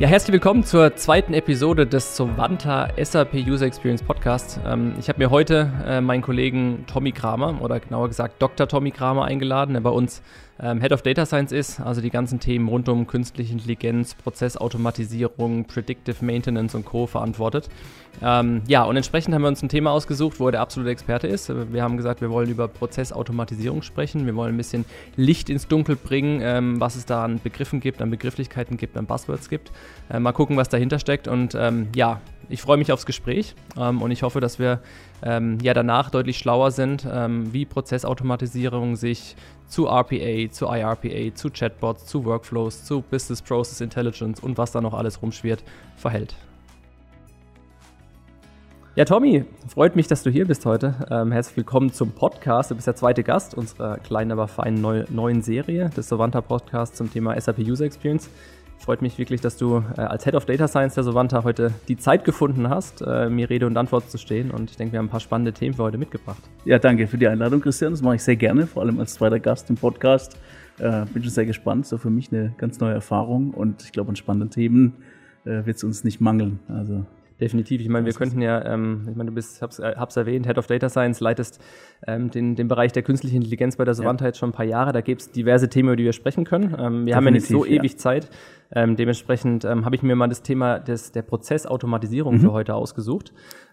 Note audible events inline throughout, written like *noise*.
Ja, herzlich willkommen zur zweiten Episode des Sovanta SAP User Experience Podcast. Ähm, ich habe mir heute äh, meinen Kollegen Tommy Kramer oder genauer gesagt Dr. Tommy Kramer eingeladen, der bei uns ähm, Head of Data Science ist, also die ganzen Themen rund um künstliche Intelligenz, Prozessautomatisierung, Predictive Maintenance und Co. verantwortet. Ähm, ja, und entsprechend haben wir uns ein Thema ausgesucht, wo er der absolute Experte ist. Wir haben gesagt, wir wollen über Prozessautomatisierung sprechen, wir wollen ein bisschen Licht ins Dunkel bringen, ähm, was es da an Begriffen gibt, an Begrifflichkeiten gibt, an Buzzwords gibt. Äh, mal gucken, was dahinter steckt und ähm, ja, ich freue mich aufs Gespräch ähm, und ich hoffe, dass wir ähm, ja danach deutlich schlauer sind, ähm, wie Prozessautomatisierung sich zu RPA, zu IRPA, zu Chatbots, zu Workflows, zu Business Process Intelligence und was da noch alles rumschwirrt, verhält. Ja, Tommy, freut mich, dass du hier bist heute. Ähm, herzlich willkommen zum Podcast. Du bist der zweite Gast unserer kleinen, aber feinen neu, neuen Serie des Savanta Podcasts zum Thema SAP User Experience. Freut mich wirklich, dass du äh, als Head of Data Science der Sovanta heute die Zeit gefunden hast, äh, mir Rede und Antwort zu stehen. Und ich denke, wir haben ein paar spannende Themen für heute mitgebracht. Ja, danke für die Einladung, Christian. Das mache ich sehr gerne, vor allem als zweiter Gast im Podcast. Äh, bin schon sehr gespannt. So für mich eine ganz neue Erfahrung und ich glaube, an spannenden Themen äh, wird es uns nicht mangeln. Also Definitiv. Ich meine, wir könnten ja, ähm, ich meine, du bist, hab's, äh, hab's erwähnt, Head of Data Science, leitest ähm, den, den Bereich der künstlichen Intelligenz bei der Savanta ja. jetzt schon ein paar Jahre. Da gibt es diverse Themen, über die wir sprechen können. Ähm, wir Definitiv, haben ja nicht so ja. ewig Zeit. Ähm, dementsprechend ähm, habe ich mir mal das Thema des, der Prozessautomatisierung mhm. für heute ausgesucht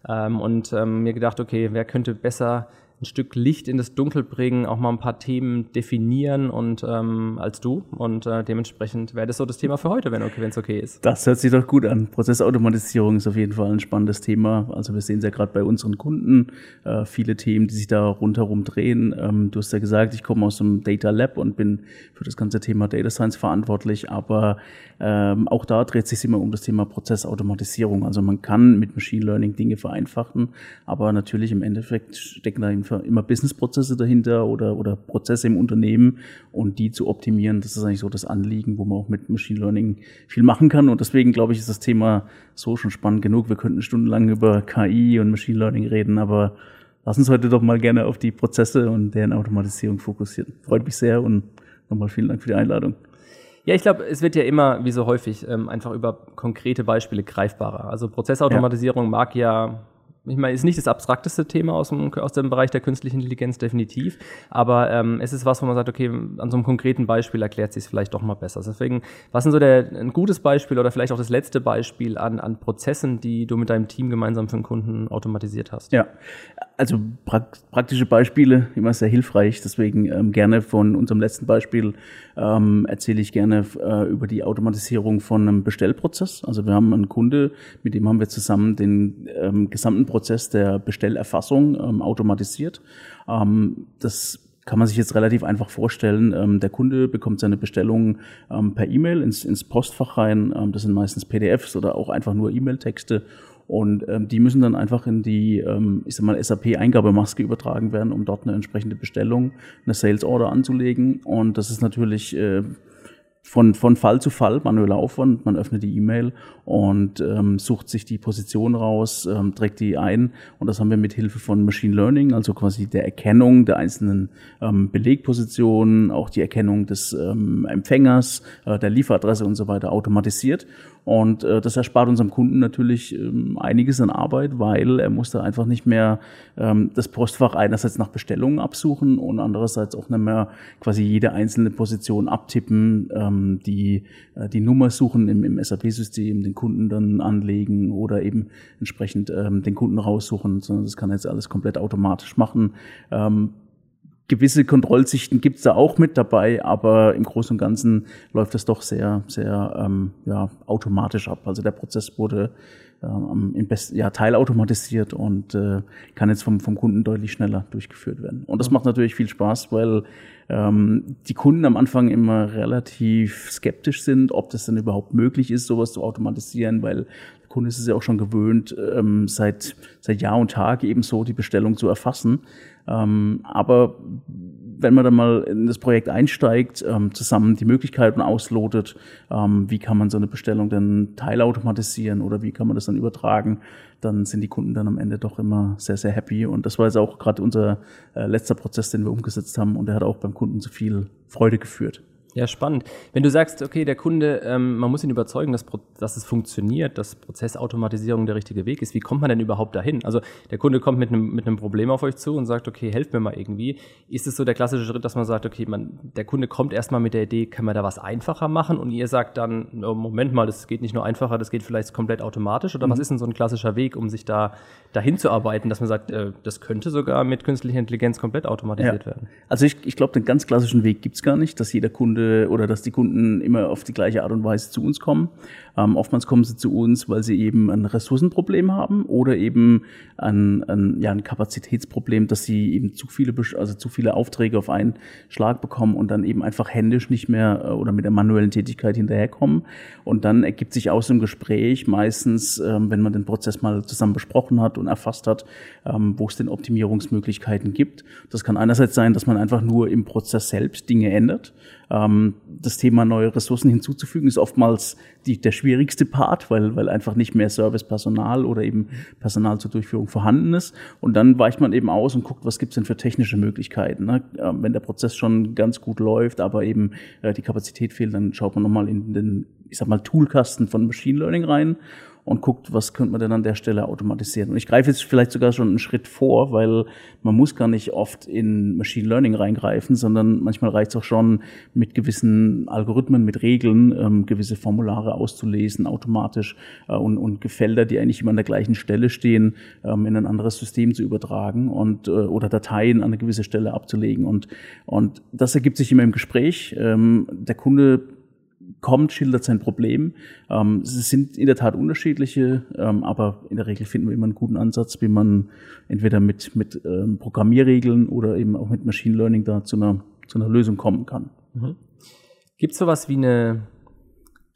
ähm, und ähm, mir gedacht, okay, wer könnte besser ein Stück Licht in das Dunkel bringen, auch mal ein paar Themen definieren und ähm, als du. Und äh, dementsprechend wäre das so das Thema für heute, wenn okay, es okay ist. Das hört sich doch gut an. Prozessautomatisierung ist auf jeden Fall ein spannendes Thema. Also wir sehen es ja gerade bei unseren Kunden, äh, viele Themen, die sich da rundherum drehen. Ähm, du hast ja gesagt, ich komme aus dem Data Lab und bin für das ganze Thema Data Science verantwortlich, aber ähm, auch da dreht sich immer um das Thema Prozessautomatisierung. Also man kann mit Machine Learning Dinge vereinfachen, aber natürlich im Endeffekt stecken da immer Businessprozesse dahinter oder, oder Prozesse im Unternehmen und die zu optimieren, das ist eigentlich so das Anliegen, wo man auch mit Machine Learning viel machen kann. Und deswegen glaube ich, ist das Thema so schon spannend genug. Wir könnten stundenlang über KI und Machine Learning reden, aber lass uns heute doch mal gerne auf die Prozesse und deren Automatisierung fokussieren. Freut mich sehr und nochmal vielen Dank für die Einladung. Ja, ich glaube, es wird ja immer, wie so häufig, ähm, einfach über konkrete Beispiele greifbarer. Also Prozessautomatisierung ja. mag ja ich meine, ist nicht das abstrakteste Thema aus dem, aus dem Bereich der künstlichen Intelligenz, definitiv. Aber ähm, es ist was, wo man sagt, okay, an so einem konkreten Beispiel erklärt sich es vielleicht doch mal besser. Deswegen, was ist so der, ein gutes Beispiel oder vielleicht auch das letzte Beispiel an, an Prozessen, die du mit deinem Team gemeinsam für einen Kunden automatisiert hast? Ja, also praktische Beispiele, immer sehr hilfreich. Deswegen ähm, gerne von unserem letzten Beispiel ähm, erzähle ich gerne äh, über die Automatisierung von einem Bestellprozess. Also wir haben einen Kunde, mit dem haben wir zusammen den ähm, gesamten Prozess der Bestellerfassung ähm, automatisiert. Ähm, das kann man sich jetzt relativ einfach vorstellen. Ähm, der Kunde bekommt seine Bestellung ähm, per E-Mail ins, ins Postfach rein. Ähm, das sind meistens PDFs oder auch einfach nur E-Mail-Texte. Und die müssen dann einfach in die, ich sag mal, SAP-Eingabemaske übertragen werden, um dort eine entsprechende Bestellung, eine Sales Order anzulegen. Und das ist natürlich äh, von, von Fall zu Fall manueller Aufwand. Man öffnet die E-Mail und ähm, sucht sich die Position raus, ähm, trägt die ein. Und das haben wir mit Hilfe von Machine Learning, also quasi der Erkennung der einzelnen ähm, Belegpositionen, auch die Erkennung des ähm, Empfängers, äh, der Lieferadresse und so weiter automatisiert. Und äh, das erspart unserem Kunden natürlich ähm, einiges an Arbeit, weil er musste einfach nicht mehr ähm, das Postfach einerseits nach Bestellungen absuchen und andererseits auch nicht mehr quasi jede einzelne Position abtippen, ähm, die, äh, die Nummer suchen im, im SAP-System, den Kunden dann anlegen oder eben entsprechend ähm, den Kunden raussuchen, sondern das kann jetzt alles komplett automatisch machen. Ähm, gewisse Kontrollsichten gibt's da auch mit dabei, aber im Großen und Ganzen läuft das doch sehr, sehr ähm, ja, automatisch ab. Also der Prozess wurde ähm, im besten ja, teilautomatisiert und äh, kann jetzt vom, vom Kunden deutlich schneller durchgeführt werden. Und das mhm. macht natürlich viel Spaß, weil ähm, die Kunden am Anfang immer relativ skeptisch sind, ob das denn überhaupt möglich ist, sowas zu automatisieren, weil der Kunde ist es ja auch schon gewöhnt, ähm, seit, seit Jahr und Tag eben so die Bestellung zu erfassen. Ähm, aber wenn man dann mal in das Projekt einsteigt, ähm, zusammen die Möglichkeiten auslotet, ähm, wie kann man so eine Bestellung dann teilautomatisieren oder wie kann man das dann übertragen, dann sind die Kunden dann am Ende doch immer sehr, sehr happy. Und das war jetzt auch gerade unser äh, letzter Prozess, den wir umgesetzt haben und der hat auch beim Kunden zu viel Freude geführt. Ja, spannend. Wenn du sagst, okay, der Kunde, ähm, man muss ihn überzeugen, dass, dass es funktioniert, dass Prozessautomatisierung der richtige Weg ist, wie kommt man denn überhaupt dahin? Also der Kunde kommt mit einem, mit einem Problem auf euch zu und sagt, okay, helft mir mal irgendwie. Ist es so der klassische Schritt, dass man sagt, okay, man, der Kunde kommt erstmal mit der Idee, kann man da was einfacher machen und ihr sagt dann, oh, Moment mal, das geht nicht nur einfacher, das geht vielleicht komplett automatisch oder mhm. was ist denn so ein klassischer Weg, um sich da dahin zu arbeiten, dass man sagt, äh, das könnte sogar mit künstlicher Intelligenz komplett automatisiert ja. werden? Also ich, ich glaube, den ganz klassischen Weg gibt's gar nicht, dass jeder Kunde Kunde oder dass die Kunden immer auf die gleiche Art und Weise zu uns kommen. Ähm, oftmals kommen sie zu uns, weil sie eben ein Ressourcenproblem haben oder eben ein, ein, ja, ein Kapazitätsproblem, dass sie eben zu viele, also zu viele Aufträge auf einen Schlag bekommen und dann eben einfach händisch nicht mehr äh, oder mit der manuellen Tätigkeit hinterherkommen. Und dann ergibt sich aus dem Gespräch meistens, ähm, wenn man den Prozess mal zusammen besprochen hat und erfasst hat, ähm, wo es denn Optimierungsmöglichkeiten gibt. Das kann einerseits sein, dass man einfach nur im Prozess selbst Dinge ändert. Ähm, das Thema neue Ressourcen hinzuzufügen ist oftmals die, der schwierigste Part, weil, weil einfach nicht mehr Servicepersonal oder eben Personal zur Durchführung vorhanden ist. Und dann weicht man eben aus und guckt, was gibt's denn für technische Möglichkeiten. Ne? Ähm, wenn der Prozess schon ganz gut läuft, aber eben äh, die Kapazität fehlt, dann schaut man nochmal in den, ich sag mal, Toolkasten von Machine Learning rein und guckt, was könnte man denn an der Stelle automatisieren. Und ich greife jetzt vielleicht sogar schon einen Schritt vor, weil man muss gar nicht oft in Machine Learning reingreifen, sondern manchmal reicht es auch schon, mit gewissen Algorithmen, mit Regeln ähm, gewisse Formulare auszulesen, automatisch äh, und, und Felder, die eigentlich immer an der gleichen Stelle stehen, ähm, in ein anderes System zu übertragen und äh, oder Dateien an eine gewisse Stelle abzulegen. Und, und das ergibt sich immer im Gespräch. Ähm, der Kunde kommt, schildert sein Problem. Ähm, es sind in der Tat unterschiedliche, ähm, aber in der Regel finden wir immer einen guten Ansatz, wie man entweder mit, mit ähm, Programmierregeln oder eben auch mit Machine Learning da zu einer, zu einer Lösung kommen kann. Mhm. Gibt es sowas wie eine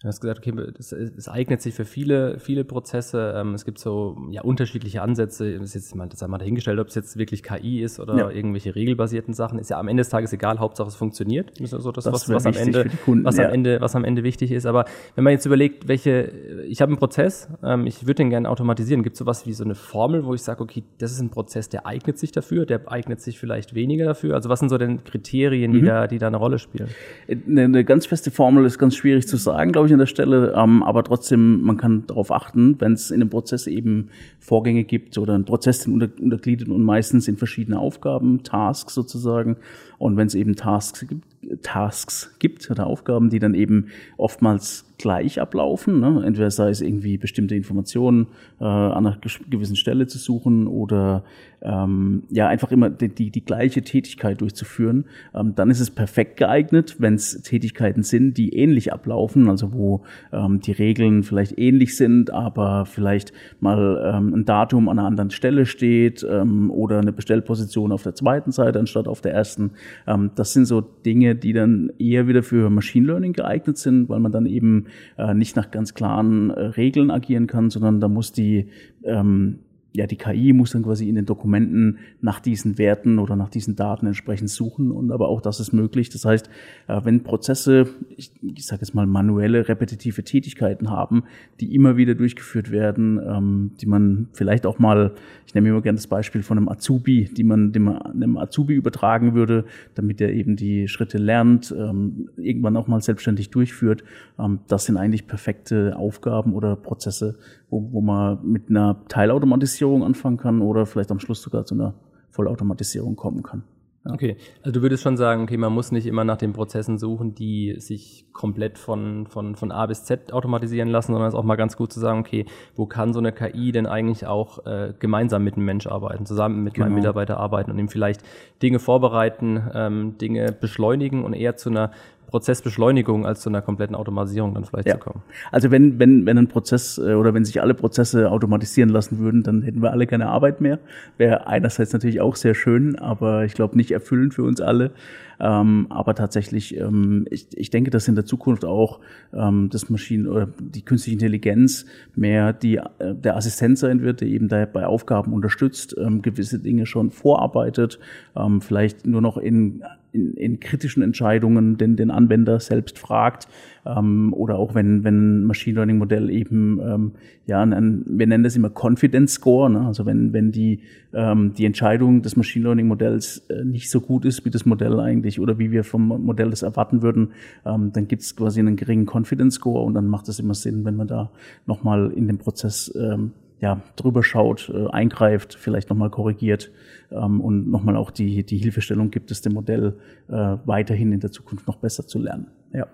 Du hast gesagt, okay, es, eignet sich für viele, viele Prozesse. Ähm, es gibt so ja, unterschiedliche Ansätze. Das ist jetzt mal, das einmal dahingestellt, ob es jetzt wirklich KI ist oder ja. irgendwelche regelbasierten Sachen. Ist ja am Ende des Tages egal, Hauptsache es funktioniert. Das ist also das, das was, was am Ende, Kunden, was, ja. am Ende, was am Ende wichtig ist. Aber wenn man jetzt überlegt, welche, ich habe einen Prozess, ähm, ich würde den gerne automatisieren. Gibt es sowas wie so eine Formel, wo ich sage, okay, das ist ein Prozess, der eignet sich dafür, der eignet sich vielleicht weniger dafür? Also was sind so denn Kriterien, die, mhm. da, die da eine Rolle spielen? Eine, eine ganz feste Formel ist ganz schwierig zu sagen, glaube ich, an der Stelle, ähm, aber trotzdem, man kann darauf achten, wenn es in einem Prozess eben Vorgänge gibt oder ein Prozess unter, untergliedert und meistens in verschiedene Aufgaben, Tasks sozusagen. Und wenn es eben Tasks gibt, Tasks gibt oder Aufgaben, die dann eben oftmals gleich ablaufen. Ne? Entweder sei es irgendwie bestimmte Informationen äh, an einer gewissen Stelle zu suchen oder ähm, ja einfach immer die, die, die gleiche Tätigkeit durchzuführen. Ähm, dann ist es perfekt geeignet, wenn es Tätigkeiten sind, die ähnlich ablaufen, also wo ähm, die Regeln vielleicht ähnlich sind, aber vielleicht mal ähm, ein Datum an einer anderen Stelle steht ähm, oder eine Bestellposition auf der zweiten Seite anstatt auf der ersten. Ähm, das sind so Dinge, die dann eher wieder für Machine Learning geeignet sind, weil man dann eben äh, nicht nach ganz klaren äh, Regeln agieren kann, sondern da muss die ähm, ja, die KI muss dann quasi in den Dokumenten nach diesen Werten oder nach diesen Daten entsprechend suchen und aber auch das ist möglich. Das heißt, äh, wenn Prozesse, ich, ich sage jetzt mal manuelle, repetitive Tätigkeiten haben, die immer wieder durchgeführt werden, ähm, die man vielleicht auch mal, ich nehme immer gerne das Beispiel von einem Azubi, die man dem einem Azubi übertragen würde, damit er eben die Schritte lernt, ähm, irgendwann auch mal selbstständig durchführt. Ähm, das sind eigentlich perfekte Aufgaben oder Prozesse, wo, wo man mit einer Teilautomatisierung anfangen kann oder vielleicht am Schluss sogar zu einer Vollautomatisierung kommen kann. Ja. Okay, also du würdest schon sagen, okay, man muss nicht immer nach den Prozessen suchen, die sich komplett von, von, von A bis Z automatisieren lassen, sondern es ist auch mal ganz gut zu sagen, okay, wo kann so eine KI denn eigentlich auch äh, gemeinsam mit einem Mensch arbeiten, zusammen mit genau. meinem Mitarbeiter arbeiten und ihm vielleicht Dinge vorbereiten, ähm, Dinge beschleunigen und eher zu einer Prozessbeschleunigung als zu einer kompletten Automatisierung dann vielleicht ja. zu kommen. Also wenn, wenn, wenn ein Prozess äh, oder wenn sich alle Prozesse automatisieren lassen würden, dann hätten wir alle keine Arbeit mehr. Wäre einerseits natürlich auch sehr schön, aber ich glaube nicht erfüllend für uns alle. Ähm, aber tatsächlich, ähm, ich, ich denke, dass in der Zukunft auch ähm, das Maschinen oder die künstliche Intelligenz mehr die, äh, der Assistent sein wird, der eben da bei Aufgaben unterstützt, ähm, gewisse Dinge schon vorarbeitet, ähm, vielleicht nur noch in in, in kritischen Entscheidungen den, den Anwender selbst fragt ähm, oder auch wenn, wenn ein Machine Learning Modell eben, ähm, ja, ein, wir nennen das immer Confidence Score, ne? also wenn, wenn die, ähm, die Entscheidung des Machine Learning Modells äh, nicht so gut ist, wie das Modell eigentlich oder wie wir vom Modell das erwarten würden, ähm, dann gibt es quasi einen geringen Confidence Score und dann macht es immer Sinn, wenn man da nochmal in den Prozess ähm, ja, drüber schaut, äh, eingreift, vielleicht nochmal korrigiert ähm, und nochmal auch die, die Hilfestellung gibt, es dem Modell äh, weiterhin in der Zukunft noch besser zu lernen. Ja.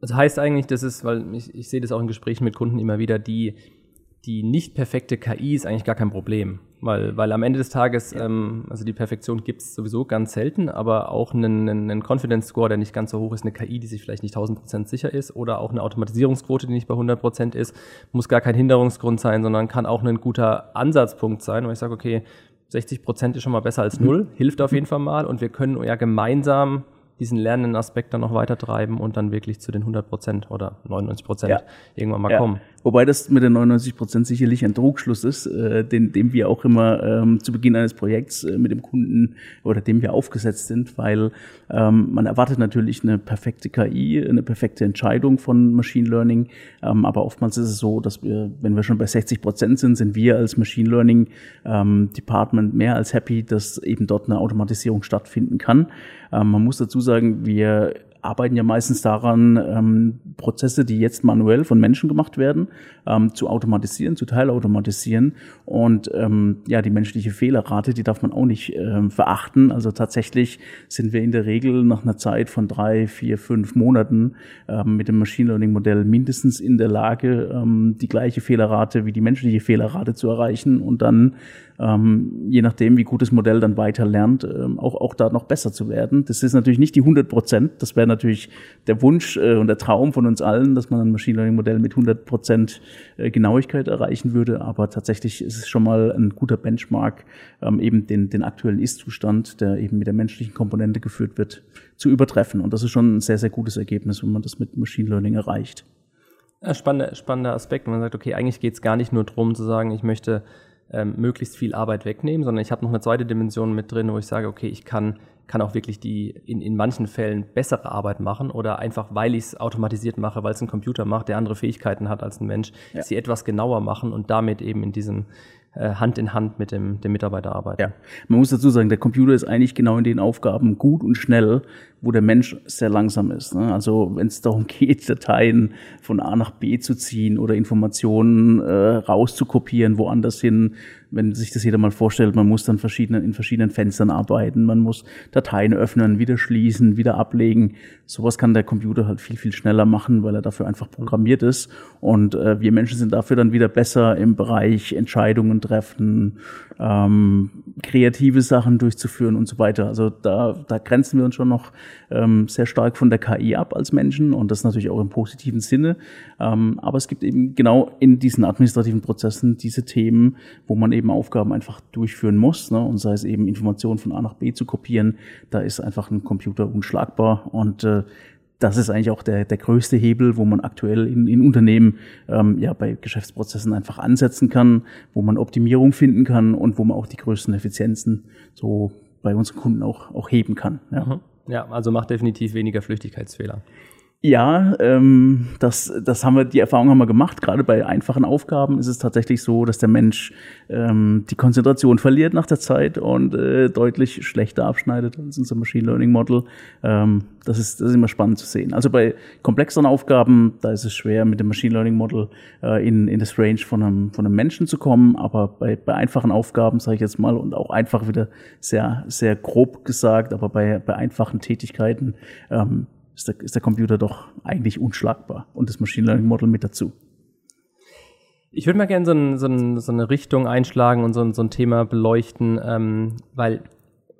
Das heißt eigentlich, das ist, weil ich, ich sehe das auch in Gesprächen mit Kunden immer wieder, die, die nicht perfekte KI ist eigentlich gar kein Problem. Weil, weil am Ende des Tages, ja. ähm, also die Perfektion gibt es sowieso ganz selten, aber auch einen, einen Confidence Score, der nicht ganz so hoch ist, eine KI, die sich vielleicht nicht 1000% sicher ist oder auch eine Automatisierungsquote, die nicht bei 100% ist, muss gar kein Hinderungsgrund sein, sondern kann auch ein guter Ansatzpunkt sein, weil ich sage, okay, 60% ist schon mal besser als mhm. null, mhm. hilft auf jeden Fall mal und wir können ja gemeinsam diesen lernenden Aspekt dann noch weiter treiben und dann wirklich zu den 100 Prozent oder 99 Prozent ja. irgendwann mal ja. kommen. Wobei das mit den 99 Prozent sicherlich ein Trugschluss ist, äh, den, dem wir auch immer ähm, zu Beginn eines Projekts äh, mit dem Kunden oder dem wir aufgesetzt sind, weil ähm, man erwartet natürlich eine perfekte KI, eine perfekte Entscheidung von Machine Learning, ähm, aber oftmals ist es so, dass wir, wenn wir schon bei 60 Prozent sind, sind wir als Machine Learning ähm, Department mehr als happy, dass eben dort eine Automatisierung stattfinden kann. Ähm, man muss dazu sagen, wir arbeiten ja meistens daran, ähm, Prozesse, die jetzt manuell von Menschen gemacht werden, ähm, zu automatisieren, zu teilautomatisieren. Und ähm, ja, die menschliche Fehlerrate, die darf man auch nicht ähm, verachten. Also tatsächlich sind wir in der Regel nach einer Zeit von drei, vier, fünf Monaten ähm, mit dem Machine Learning Modell mindestens in der Lage, ähm, die gleiche Fehlerrate wie die menschliche Fehlerrate zu erreichen und dann ähm, je nachdem, wie gut das Modell dann weiter lernt, ähm, auch, auch da noch besser zu werden. Das ist natürlich nicht die 100 Prozent. Das wäre natürlich der Wunsch äh, und der Traum von uns allen, dass man ein Machine Learning Modell mit 100 Prozent äh, Genauigkeit erreichen würde. Aber tatsächlich ist es schon mal ein guter Benchmark, ähm, eben den, den aktuellen Ist-Zustand, der eben mit der menschlichen Komponente geführt wird, zu übertreffen. Und das ist schon ein sehr, sehr gutes Ergebnis, wenn man das mit Machine Learning erreicht. Spannender, spannender Aspekt. Man sagt, okay, eigentlich geht es gar nicht nur darum zu sagen, ich möchte ähm, möglichst viel Arbeit wegnehmen, sondern ich habe noch eine zweite Dimension mit drin, wo ich sage, okay, ich kann, kann auch wirklich die in, in manchen Fällen bessere Arbeit machen oder einfach, weil ich es automatisiert mache, weil es ein Computer macht, der andere Fähigkeiten hat als ein Mensch, ja. sie etwas genauer machen und damit eben in diesem äh, Hand in Hand mit dem, dem Mitarbeiter arbeiten. Ja, man muss dazu sagen, der Computer ist eigentlich genau in den Aufgaben gut und schnell, wo der Mensch sehr langsam ist. Ne? Also wenn es darum geht, Dateien von A nach B zu ziehen oder Informationen äh, rauszukopieren, woanders hin, wenn sich das jeder mal vorstellt, man muss dann verschiedene, in verschiedenen Fenstern arbeiten, man muss Dateien öffnen, wieder schließen, wieder ablegen. Sowas kann der Computer halt viel, viel schneller machen, weil er dafür einfach programmiert ist. Und äh, wir Menschen sind dafür dann wieder besser im Bereich Entscheidungen treffen, ähm, kreative Sachen durchzuführen und so weiter. Also da, da grenzen wir uns schon noch ähm, sehr stark von der KI ab als Menschen und das natürlich auch im positiven Sinne. Ähm, aber es gibt eben genau in diesen administrativen Prozessen diese Themen, wo man eben Aufgaben einfach durchführen muss. Ne? Und sei es eben Informationen von A nach B zu kopieren, da ist einfach ein Computer unschlagbar und äh, das ist eigentlich auch der, der größte Hebel, wo man aktuell in, in Unternehmen ähm, ja bei Geschäftsprozessen einfach ansetzen kann, wo man Optimierung finden kann und wo man auch die größten Effizienzen so bei unseren Kunden auch, auch heben kann. Ja. Mhm. Ja, also macht definitiv weniger Flüchtigkeitsfehler. Ja, ähm, das, das haben wir, die Erfahrung haben wir gemacht. Gerade bei einfachen Aufgaben ist es tatsächlich so, dass der Mensch ähm, die Konzentration verliert nach der Zeit und äh, deutlich schlechter abschneidet als unser Machine Learning Model. Ähm, das, ist, das ist immer spannend zu sehen. Also bei komplexeren Aufgaben, da ist es schwer, mit dem Machine Learning Model äh, in, in das Range von einem, von einem Menschen zu kommen. Aber bei, bei einfachen Aufgaben, sage ich jetzt mal, und auch einfach wieder sehr, sehr grob gesagt, aber bei, bei einfachen Tätigkeiten, ähm, ist der, ist der Computer doch eigentlich unschlagbar und das Machine Learning Model mit dazu. Ich würde mal gerne so, ein, so, ein, so, eine Richtung einschlagen und so ein, so ein Thema beleuchten, ähm, weil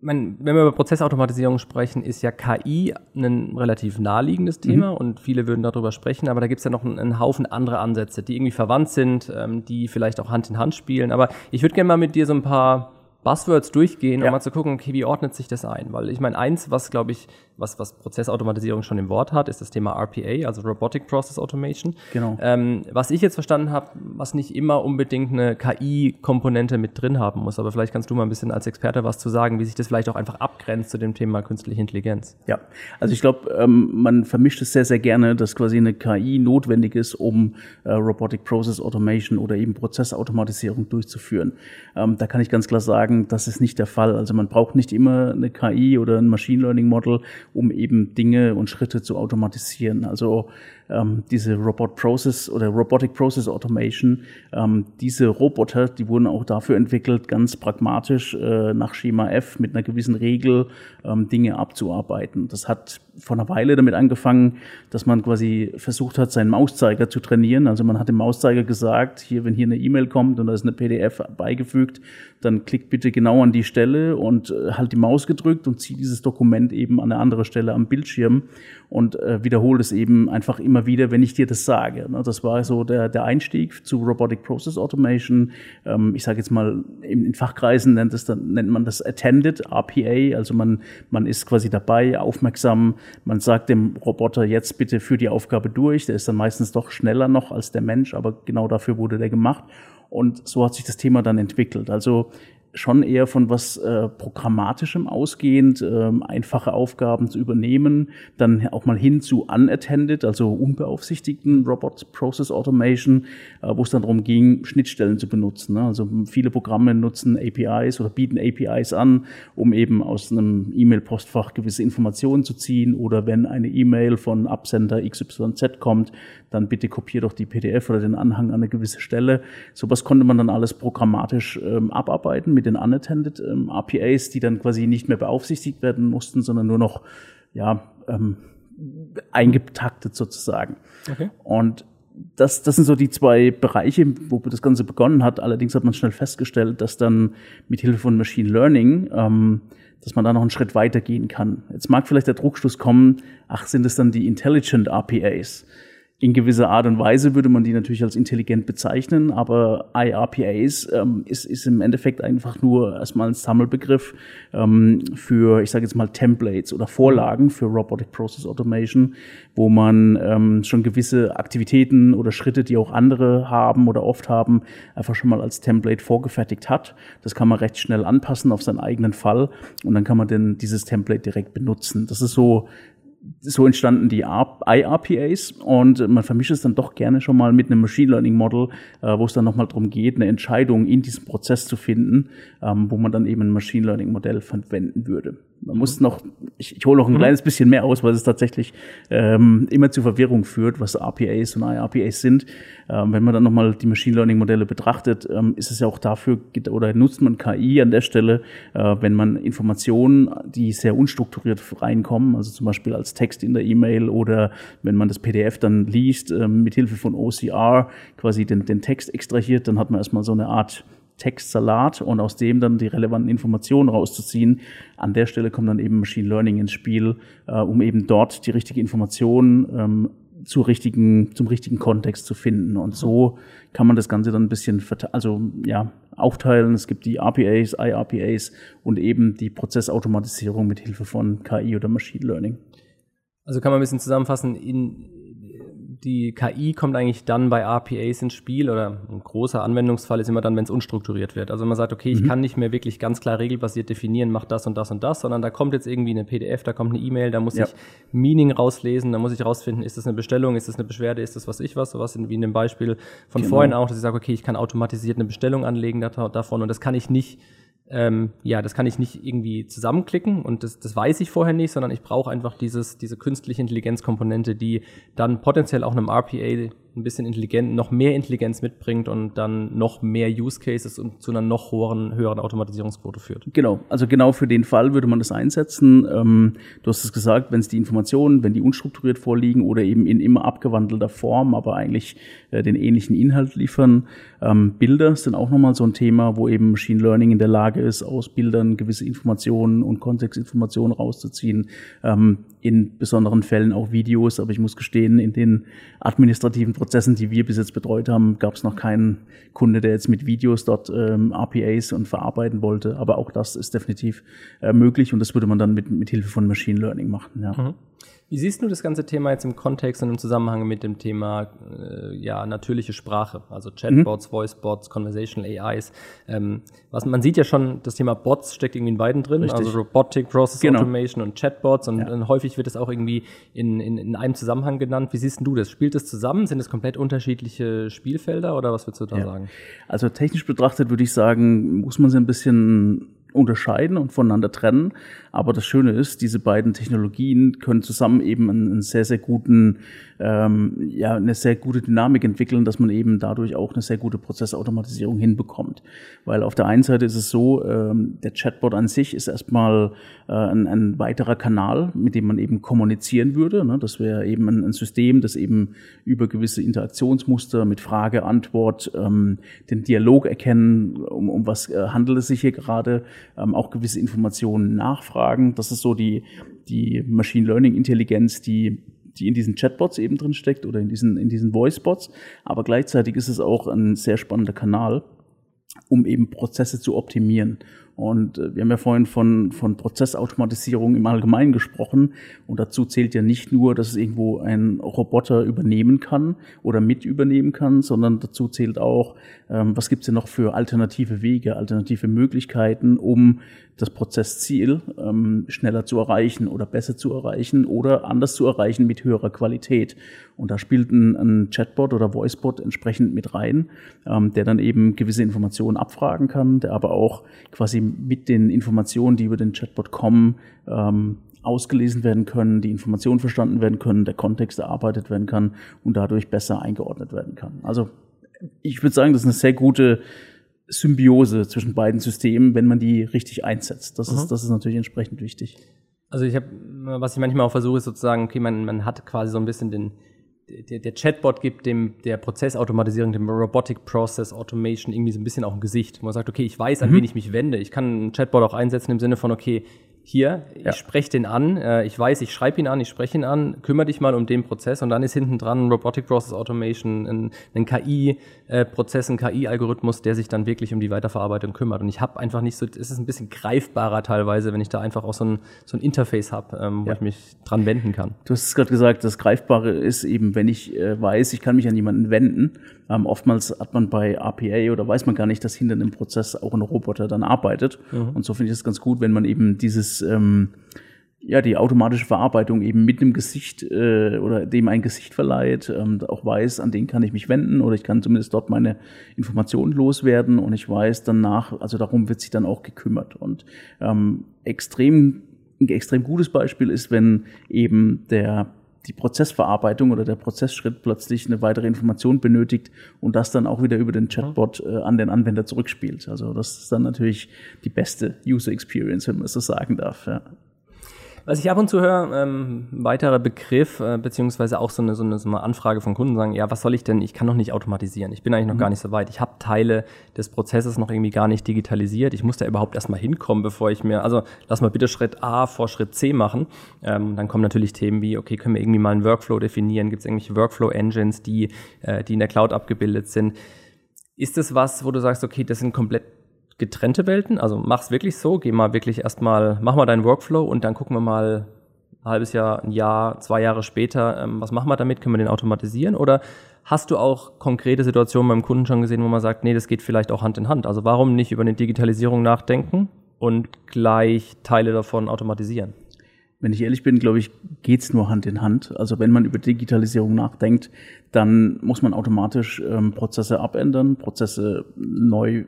man, wenn wir über Prozessautomatisierung sprechen, ist ja KI ein relativ naheliegendes Thema mhm. und viele würden darüber sprechen, aber da gibt es ja noch einen, einen, Haufen andere Ansätze, die irgendwie verwandt sind, ähm, die vielleicht auch Hand in Hand spielen. Aber ich würde gerne mal mit dir so ein paar Buzzwords durchgehen, ja. um mal zu gucken, okay, wie ordnet sich das ein? Weil ich meine, eins, was glaube ich, was, was Prozessautomatisierung schon im Wort hat, ist das Thema RPA, also Robotic Process Automation. Genau. Ähm, was ich jetzt verstanden habe, was nicht immer unbedingt eine KI-Komponente mit drin haben muss, aber vielleicht kannst du mal ein bisschen als Experte was zu sagen, wie sich das vielleicht auch einfach abgrenzt zu dem Thema künstliche Intelligenz. Ja, also ich glaube, ähm, man vermischt es sehr, sehr gerne, dass quasi eine KI notwendig ist, um äh, Robotic Process Automation oder eben Prozessautomatisierung durchzuführen. Ähm, da kann ich ganz klar sagen, das ist nicht der Fall. Also man braucht nicht immer eine KI oder ein Machine Learning Model, um eben Dinge und Schritte zu automatisieren. Also ähm, diese Robot Process oder Robotic Process Automation, ähm, diese Roboter, die wurden auch dafür entwickelt, ganz pragmatisch äh, nach Schema F mit einer gewissen Regel ähm, Dinge abzuarbeiten. Das hat vor einer Weile damit angefangen, dass man quasi versucht hat, seinen Mauszeiger zu trainieren. Also man hat dem Mauszeiger gesagt, hier, wenn hier eine E-Mail kommt und da ist eine PDF beigefügt, dann klickt bitte genau an die Stelle und äh, halt die Maus gedrückt und zieht dieses Dokument eben an eine andere Stelle am Bildschirm und äh, wiederholt es eben einfach immer wieder, wenn ich dir das sage. Ne? Das war so der, der Einstieg zu Robotic Process Automation. Ähm, ich sage jetzt mal, in, Fachkreisen nennt, dann, nennt man das Attended, RPA, also man, man ist quasi dabei, aufmerksam, man sagt dem Roboter jetzt bitte für die Aufgabe durch, der ist dann meistens doch schneller noch als der Mensch, aber genau dafür wurde der gemacht. Und so hat sich das Thema dann entwickelt. Also schon eher von was äh, Programmatischem ausgehend, äh, einfache Aufgaben zu übernehmen, dann auch mal hin zu unattended, also unbeaufsichtigten Robot Process Automation, äh, wo es dann darum ging, Schnittstellen zu benutzen. Ne? Also viele Programme nutzen APIs oder bieten APIs an, um eben aus einem E-Mail-Postfach gewisse Informationen zu ziehen oder wenn eine E-Mail von Absender XYZ kommt, dann bitte kopier doch die PDF oder den Anhang an eine gewisse Stelle. Sowas konnte man dann alles programmatisch ähm, abarbeiten mit den unattended ähm, RPAs, die dann quasi nicht mehr beaufsichtigt werden mussten, sondern nur noch ja, ähm, eingetaktet sozusagen. Okay. Und das, das sind so die zwei Bereiche, wo das Ganze begonnen hat. Allerdings hat man schnell festgestellt, dass dann mit Hilfe von Machine Learning, ähm, dass man da noch einen Schritt weiter gehen kann. Jetzt mag vielleicht der Druckschluss kommen, ach, sind es dann die Intelligent RPAs? In gewisser Art und Weise würde man die natürlich als intelligent bezeichnen, aber IRPAs ähm, ist, ist im Endeffekt einfach nur erstmal ein Sammelbegriff ähm, für, ich sage jetzt mal, Templates oder Vorlagen für Robotic Process Automation, wo man ähm, schon gewisse Aktivitäten oder Schritte, die auch andere haben oder oft haben, einfach schon mal als Template vorgefertigt hat. Das kann man recht schnell anpassen auf seinen eigenen Fall und dann kann man denn dieses Template direkt benutzen. Das ist so so entstanden die IRPAs und man vermischt es dann doch gerne schon mal mit einem Machine Learning Model, äh, wo es dann nochmal darum geht, eine Entscheidung in diesem Prozess zu finden, ähm, wo man dann eben ein Machine Learning Modell verwenden würde. Man muss noch, ich, ich hole noch ein mhm. kleines bisschen mehr aus, weil es tatsächlich ähm, immer zu Verwirrung führt, was RPAs und IRPAs sind. Ähm, wenn man dann nochmal die Machine Learning Modelle betrachtet, ähm, ist es ja auch dafür, oder nutzt man KI an der Stelle, äh, wenn man Informationen, die sehr unstrukturiert reinkommen, also zum Beispiel als Text in der E-Mail oder wenn man das PDF dann liest, äh, mit Hilfe von OCR quasi den, den Text extrahiert, dann hat man erstmal so eine Art Textsalat und aus dem dann die relevanten Informationen rauszuziehen. An der Stelle kommt dann eben Machine Learning ins Spiel, äh, um eben dort die richtige Information ähm, zu richtigen, zum richtigen Kontext zu finden. Und so kann man das Ganze dann ein bisschen also ja, aufteilen. Es gibt die RPAs, IRPAs und eben die Prozessautomatisierung mit Hilfe von KI oder Machine Learning. Also kann man ein bisschen zusammenfassen, in, die KI kommt eigentlich dann bei RPAs ins Spiel oder ein großer Anwendungsfall ist immer dann, wenn es unstrukturiert wird. Also man sagt, okay, ich mhm. kann nicht mehr wirklich ganz klar regelbasiert definieren, mach das und das und das, sondern da kommt jetzt irgendwie eine PDF, da kommt eine E-Mail, da muss ja. ich Meaning rauslesen, da muss ich rausfinden, ist das eine Bestellung, ist das eine Beschwerde, ist das was ich was, sowas wie in dem Beispiel von genau. vorhin auch, dass ich sage, okay, ich kann automatisiert eine Bestellung anlegen davon und das kann ich nicht ähm, ja, das kann ich nicht irgendwie zusammenklicken und das, das weiß ich vorher nicht, sondern ich brauche einfach dieses, diese künstliche Intelligenzkomponente, die dann potenziell auch einem RPA ein bisschen intelligent, noch mehr Intelligenz mitbringt und dann noch mehr Use Cases und zu einer noch höheren, höheren Automatisierungsquote führt. Genau, also genau für den Fall würde man das einsetzen. Ähm, du hast es gesagt, wenn es die Informationen, wenn die unstrukturiert vorliegen oder eben in immer abgewandelter Form, aber eigentlich äh, den ähnlichen Inhalt liefern. Ähm, Bilder sind auch nochmal so ein Thema, wo eben Machine Learning in der Lage ist, aus Bildern gewisse Informationen und Kontextinformationen rauszuziehen. Ähm, in besonderen Fällen auch Videos, aber ich muss gestehen, in den administrativen Prozessen, die wir bis jetzt betreut haben, gab es noch keinen Kunde, der jetzt mit Videos dort ähm, RPAs und verarbeiten wollte. Aber auch das ist definitiv äh, möglich und das würde man dann mit, mit Hilfe von Machine Learning machen. Ja. Mhm. Wie siehst du das ganze Thema jetzt im Kontext und im Zusammenhang mit dem Thema äh, ja natürliche Sprache, also Chatbots, mhm. Voicebots, Conversational AIs? Ähm, was man sieht ja schon, das Thema Bots steckt irgendwie in beiden drin, Richtig. also Robotic Process genau. Automation und Chatbots und, ja. und häufig wird es auch irgendwie in, in, in einem Zusammenhang genannt. Wie siehst du das? Spielt es zusammen? Sind es komplett unterschiedliche Spielfelder oder was würdest du da ja. sagen? Also technisch betrachtet würde ich sagen, muss man sie ein bisschen unterscheiden und voneinander trennen. Aber das Schöne ist, diese beiden Technologien können zusammen eben einen, sehr, sehr guten, ähm, ja, eine sehr gute Dynamik entwickeln, dass man eben dadurch auch eine sehr gute Prozessautomatisierung hinbekommt. Weil auf der einen Seite ist es so, ähm, der Chatbot an sich ist erstmal äh, ein, ein weiterer Kanal, mit dem man eben kommunizieren würde. Ne? Das wäre eben ein, ein, System, das eben über gewisse Interaktionsmuster mit Frage, Antwort, ähm, den Dialog erkennen, um, um was äh, handelt es sich hier gerade, ähm, auch gewisse Informationen nachfragen. Das ist so die, die Machine Learning Intelligenz, die die in diesen Chatbots eben drin steckt oder in diesen, in diesen Voicebots. Aber gleichzeitig ist es auch ein sehr spannender Kanal, um eben Prozesse zu optimieren. Und äh, wir haben ja vorhin von, von Prozessautomatisierung im Allgemeinen gesprochen. Und dazu zählt ja nicht nur, dass es irgendwo ein Roboter übernehmen kann oder mit übernehmen kann, sondern dazu zählt auch, ähm, was gibt es denn noch für alternative Wege, alternative Möglichkeiten, um das Prozessziel ähm, schneller zu erreichen oder besser zu erreichen oder anders zu erreichen mit höherer Qualität. Und da spielt ein, ein Chatbot oder Voicebot entsprechend mit rein, ähm, der dann eben gewisse Informationen abfragen kann, der aber auch quasi mit den Informationen, die über den Chatbot kommen, ähm, ausgelesen werden können, die Informationen verstanden werden können, der Kontext erarbeitet werden kann und dadurch besser eingeordnet werden kann. Also ich würde sagen, das ist eine sehr gute Symbiose zwischen beiden Systemen, wenn man die richtig einsetzt. Das, mhm. ist, das ist natürlich entsprechend wichtig. Also ich habe, was ich manchmal auch versuche, ist sozusagen, okay, man, man hat quasi so ein bisschen den, der, der Chatbot gibt dem der Prozessautomatisierung, dem Robotic Process Automation irgendwie so ein bisschen auch ein Gesicht. Wo man sagt, okay, ich weiß, an mhm. wen ich mich wende. Ich kann einen Chatbot auch einsetzen im Sinne von, okay, hier, ja. ich spreche den an, äh, ich weiß, ich schreibe ihn an, ich spreche ihn an, kümmere dich mal um den Prozess und dann ist hinten dran Robotic Process Automation, ein, ein KI-Prozess, ein KI-Algorithmus, der sich dann wirklich um die Weiterverarbeitung kümmert. Und ich habe einfach nicht so, es ist ein bisschen greifbarer teilweise, wenn ich da einfach auch so ein, so ein Interface habe, ähm, wo ja. ich mich dran wenden kann. Du hast es gerade gesagt, das Greifbare ist eben, wenn ich äh, weiß, ich kann mich an jemanden wenden. Ähm, oftmals hat man bei RPA oder weiß man gar nicht, dass hinter einem Prozess auch ein Roboter dann arbeitet. Mhm. Und so finde ich es ganz gut, wenn man eben dieses ähm, ja, die automatische Verarbeitung eben mit einem Gesicht äh, oder dem ein Gesicht verleiht, ähm, auch weiß, an den kann ich mich wenden oder ich kann zumindest dort meine Informationen loswerden und ich weiß danach, also darum wird sich dann auch gekümmert. Und ähm, extrem, ein extrem gutes Beispiel ist, wenn eben der die Prozessverarbeitung oder der Prozessschritt plötzlich eine weitere Information benötigt und das dann auch wieder über den Chatbot äh, an den Anwender zurückspielt. Also das ist dann natürlich die beste User Experience, wenn man es so sagen darf. Ja. Was ich ab und zu höre, ähm, weiterer Begriff, äh, beziehungsweise auch so eine, so, eine, so eine Anfrage von Kunden sagen, ja, was soll ich denn, ich kann noch nicht automatisieren, ich bin eigentlich noch mhm. gar nicht so weit, ich habe Teile des Prozesses noch irgendwie gar nicht digitalisiert, ich muss da überhaupt erstmal hinkommen, bevor ich mir, also lass mal bitte Schritt A vor Schritt C machen. Ähm, dann kommen natürlich Themen wie, okay, können wir irgendwie mal einen Workflow definieren, gibt es irgendwelche Workflow-Engines, die, äh, die in der Cloud abgebildet sind. Ist das was, wo du sagst, okay, das sind komplett getrennte Welten. Also mach's wirklich so, geh mal wirklich erstmal, mach mal deinen Workflow und dann gucken wir mal ein halbes Jahr, ein Jahr, zwei Jahre später, ähm, was machen wir damit? Können wir den automatisieren? Oder hast du auch konkrete Situationen beim Kunden schon gesehen, wo man sagt, nee, das geht vielleicht auch Hand in Hand? Also warum nicht über eine Digitalisierung nachdenken und gleich Teile davon automatisieren? Wenn ich ehrlich bin, glaube ich, geht's nur Hand in Hand. Also wenn man über Digitalisierung nachdenkt, dann muss man automatisch ähm, Prozesse abändern, Prozesse neu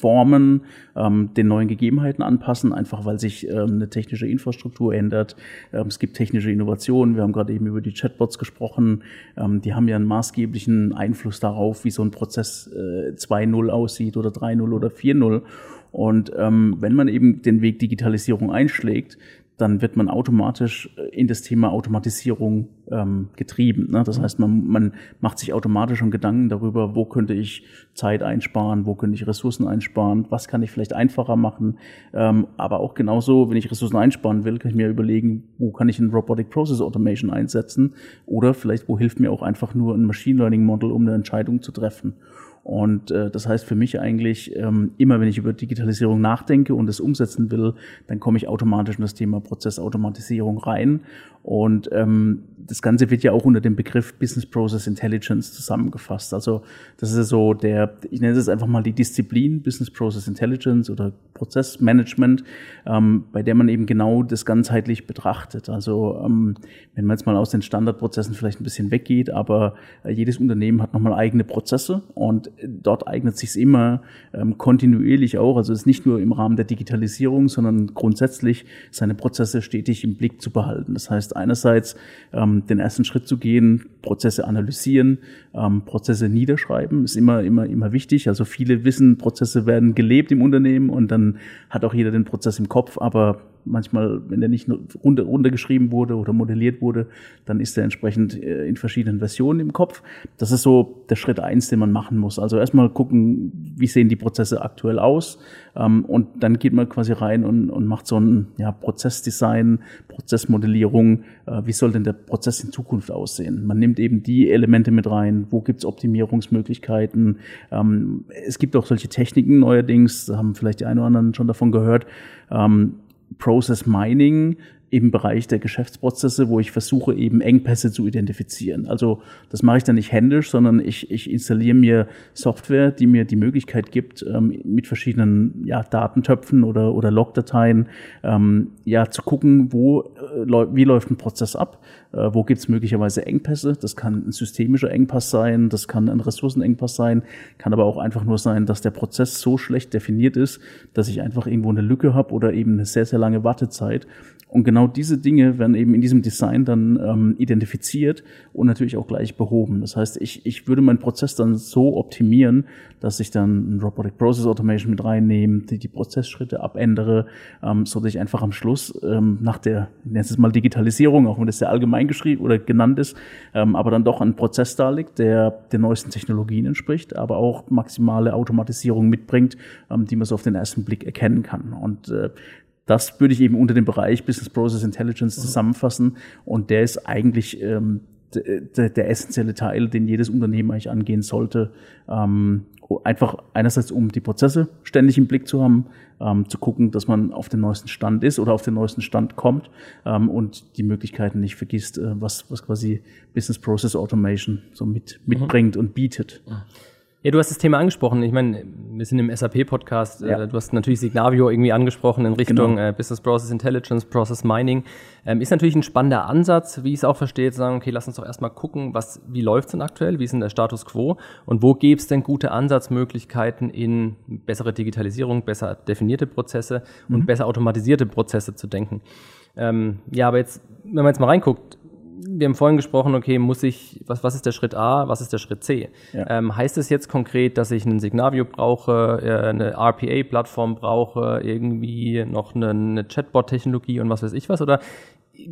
Formen ähm, den neuen Gegebenheiten anpassen, einfach weil sich ähm, eine technische Infrastruktur ändert. Ähm, es gibt technische Innovationen. Wir haben gerade eben über die Chatbots gesprochen. Ähm, die haben ja einen maßgeblichen Einfluss darauf, wie so ein Prozess äh, 2.0 aussieht oder 3.0 oder 4.0. Und ähm, wenn man eben den Weg Digitalisierung einschlägt, dann wird man automatisch äh, in das Thema Automatisierung ähm, getrieben. Ne? Das heißt, man, man macht sich automatisch schon Gedanken darüber, wo könnte ich Zeit einsparen, wo könnte ich Ressourcen einsparen, was kann ich vielleicht einfacher machen. Ähm, aber auch genauso, wenn ich Ressourcen einsparen will, kann ich mir überlegen, wo kann ich ein Robotic Process Automation einsetzen oder vielleicht, wo hilft mir auch einfach nur ein Machine Learning Model, um eine Entscheidung zu treffen. Und äh, das heißt für mich eigentlich, ähm, immer wenn ich über Digitalisierung nachdenke und es umsetzen will, dann komme ich automatisch in das Thema Prozessautomatisierung rein. Und ähm, das Ganze wird ja auch unter dem Begriff Business Process Intelligence zusammengefasst. Also das ist so der, ich nenne es einfach mal die Disziplin Business Process Intelligence oder Prozessmanagement, ähm, bei der man eben genau das ganzheitlich betrachtet. Also ähm, wenn man jetzt mal aus den Standardprozessen vielleicht ein bisschen weggeht, aber äh, jedes Unternehmen hat nochmal eigene Prozesse und dort eignet sich es immer ähm, kontinuierlich auch, also es ist nicht nur im Rahmen der Digitalisierung, sondern grundsätzlich seine Prozesse stetig im Blick zu behalten. Das heißt einerseits ähm, den ersten Schritt zu gehen, Prozesse analysieren, ähm, Prozesse niederschreiben, ist immer, immer, immer wichtig. Also viele wissen, Prozesse werden gelebt im Unternehmen und dann hat auch jeder den Prozess im Kopf, aber manchmal, wenn der nicht runter, runtergeschrieben wurde oder modelliert wurde, dann ist er entsprechend äh, in verschiedenen Versionen im Kopf. Das ist so der Schritt eins, den man machen muss. Also erstmal gucken, wie sehen die Prozesse aktuell aus ähm, und dann geht man quasi rein und, und macht so ein ja, Prozessdesign, Prozessmodellierung. Äh, wie soll denn der Prozess in Zukunft aussehen? Man nimmt eben die Elemente mit rein, wo gibt es Optimierungsmöglichkeiten. Ähm, es gibt auch solche Techniken neuerdings, haben vielleicht die einen oder anderen schon davon gehört. Ähm, Process Mining im Bereich der Geschäftsprozesse, wo ich versuche, eben Engpässe zu identifizieren. Also das mache ich dann nicht händisch, sondern ich, ich installiere mir Software, die mir die Möglichkeit gibt, ähm, mit verschiedenen ja, Datentöpfen oder, oder Logdateien ähm, ja, zu gucken, wo, äh, wie läuft ein Prozess ab, äh, wo gibt es möglicherweise Engpässe. Das kann ein systemischer Engpass sein, das kann ein Ressourcenengpass sein, kann aber auch einfach nur sein, dass der Prozess so schlecht definiert ist, dass ich einfach irgendwo eine Lücke habe oder eben eine sehr, sehr lange Wartezeit. Und genau diese Dinge werden eben in diesem Design dann ähm, identifiziert und natürlich auch gleich behoben. Das heißt, ich, ich würde meinen Prozess dann so optimieren, dass ich dann Robotic Process Automation mit reinnehme, die, die Prozessschritte abändere, ähm, so dass ich einfach am Schluss ähm, nach der, es mal Digitalisierung, auch wenn das sehr allgemein geschrieben oder genannt ist, ähm, aber dann doch ein Prozess da liegt, der den neuesten Technologien entspricht, aber auch maximale Automatisierung mitbringt, ähm, die man so auf den ersten Blick erkennen kann. Und äh, das würde ich eben unter dem Bereich Business Process Intelligence zusammenfassen. Und der ist eigentlich ähm, der, der essentielle Teil, den jedes Unternehmen eigentlich angehen sollte. Ähm, einfach einerseits, um die Prozesse ständig im Blick zu haben, ähm, zu gucken, dass man auf den neuesten Stand ist oder auf den neuesten Stand kommt ähm, und die Möglichkeiten nicht vergisst, äh, was, was quasi Business Process Automation so mit, mitbringt mhm. und bietet. Mhm. Ja, du hast das Thema angesprochen. Ich meine, wir sind im SAP-Podcast. Äh, ja. Du hast natürlich Signavio irgendwie angesprochen in Richtung genau. äh, Business Process Intelligence, Process Mining. Ähm, ist natürlich ein spannender Ansatz, wie ich es auch verstehe, zu sagen, okay, lass uns doch erstmal gucken, was, wie läuft es denn aktuell, wie ist denn der Status quo und wo gäbe es denn gute Ansatzmöglichkeiten in bessere Digitalisierung, besser definierte Prozesse mhm. und besser automatisierte Prozesse zu denken. Ähm, ja, aber jetzt, wenn man jetzt mal reinguckt, wir haben vorhin gesprochen, okay, muss ich, was, was ist der Schritt A, was ist der Schritt C? Ja. Ähm, heißt es jetzt konkret, dass ich einen Signavio brauche, äh, eine RPA-Plattform brauche, irgendwie noch eine, eine Chatbot-Technologie und was weiß ich was? Oder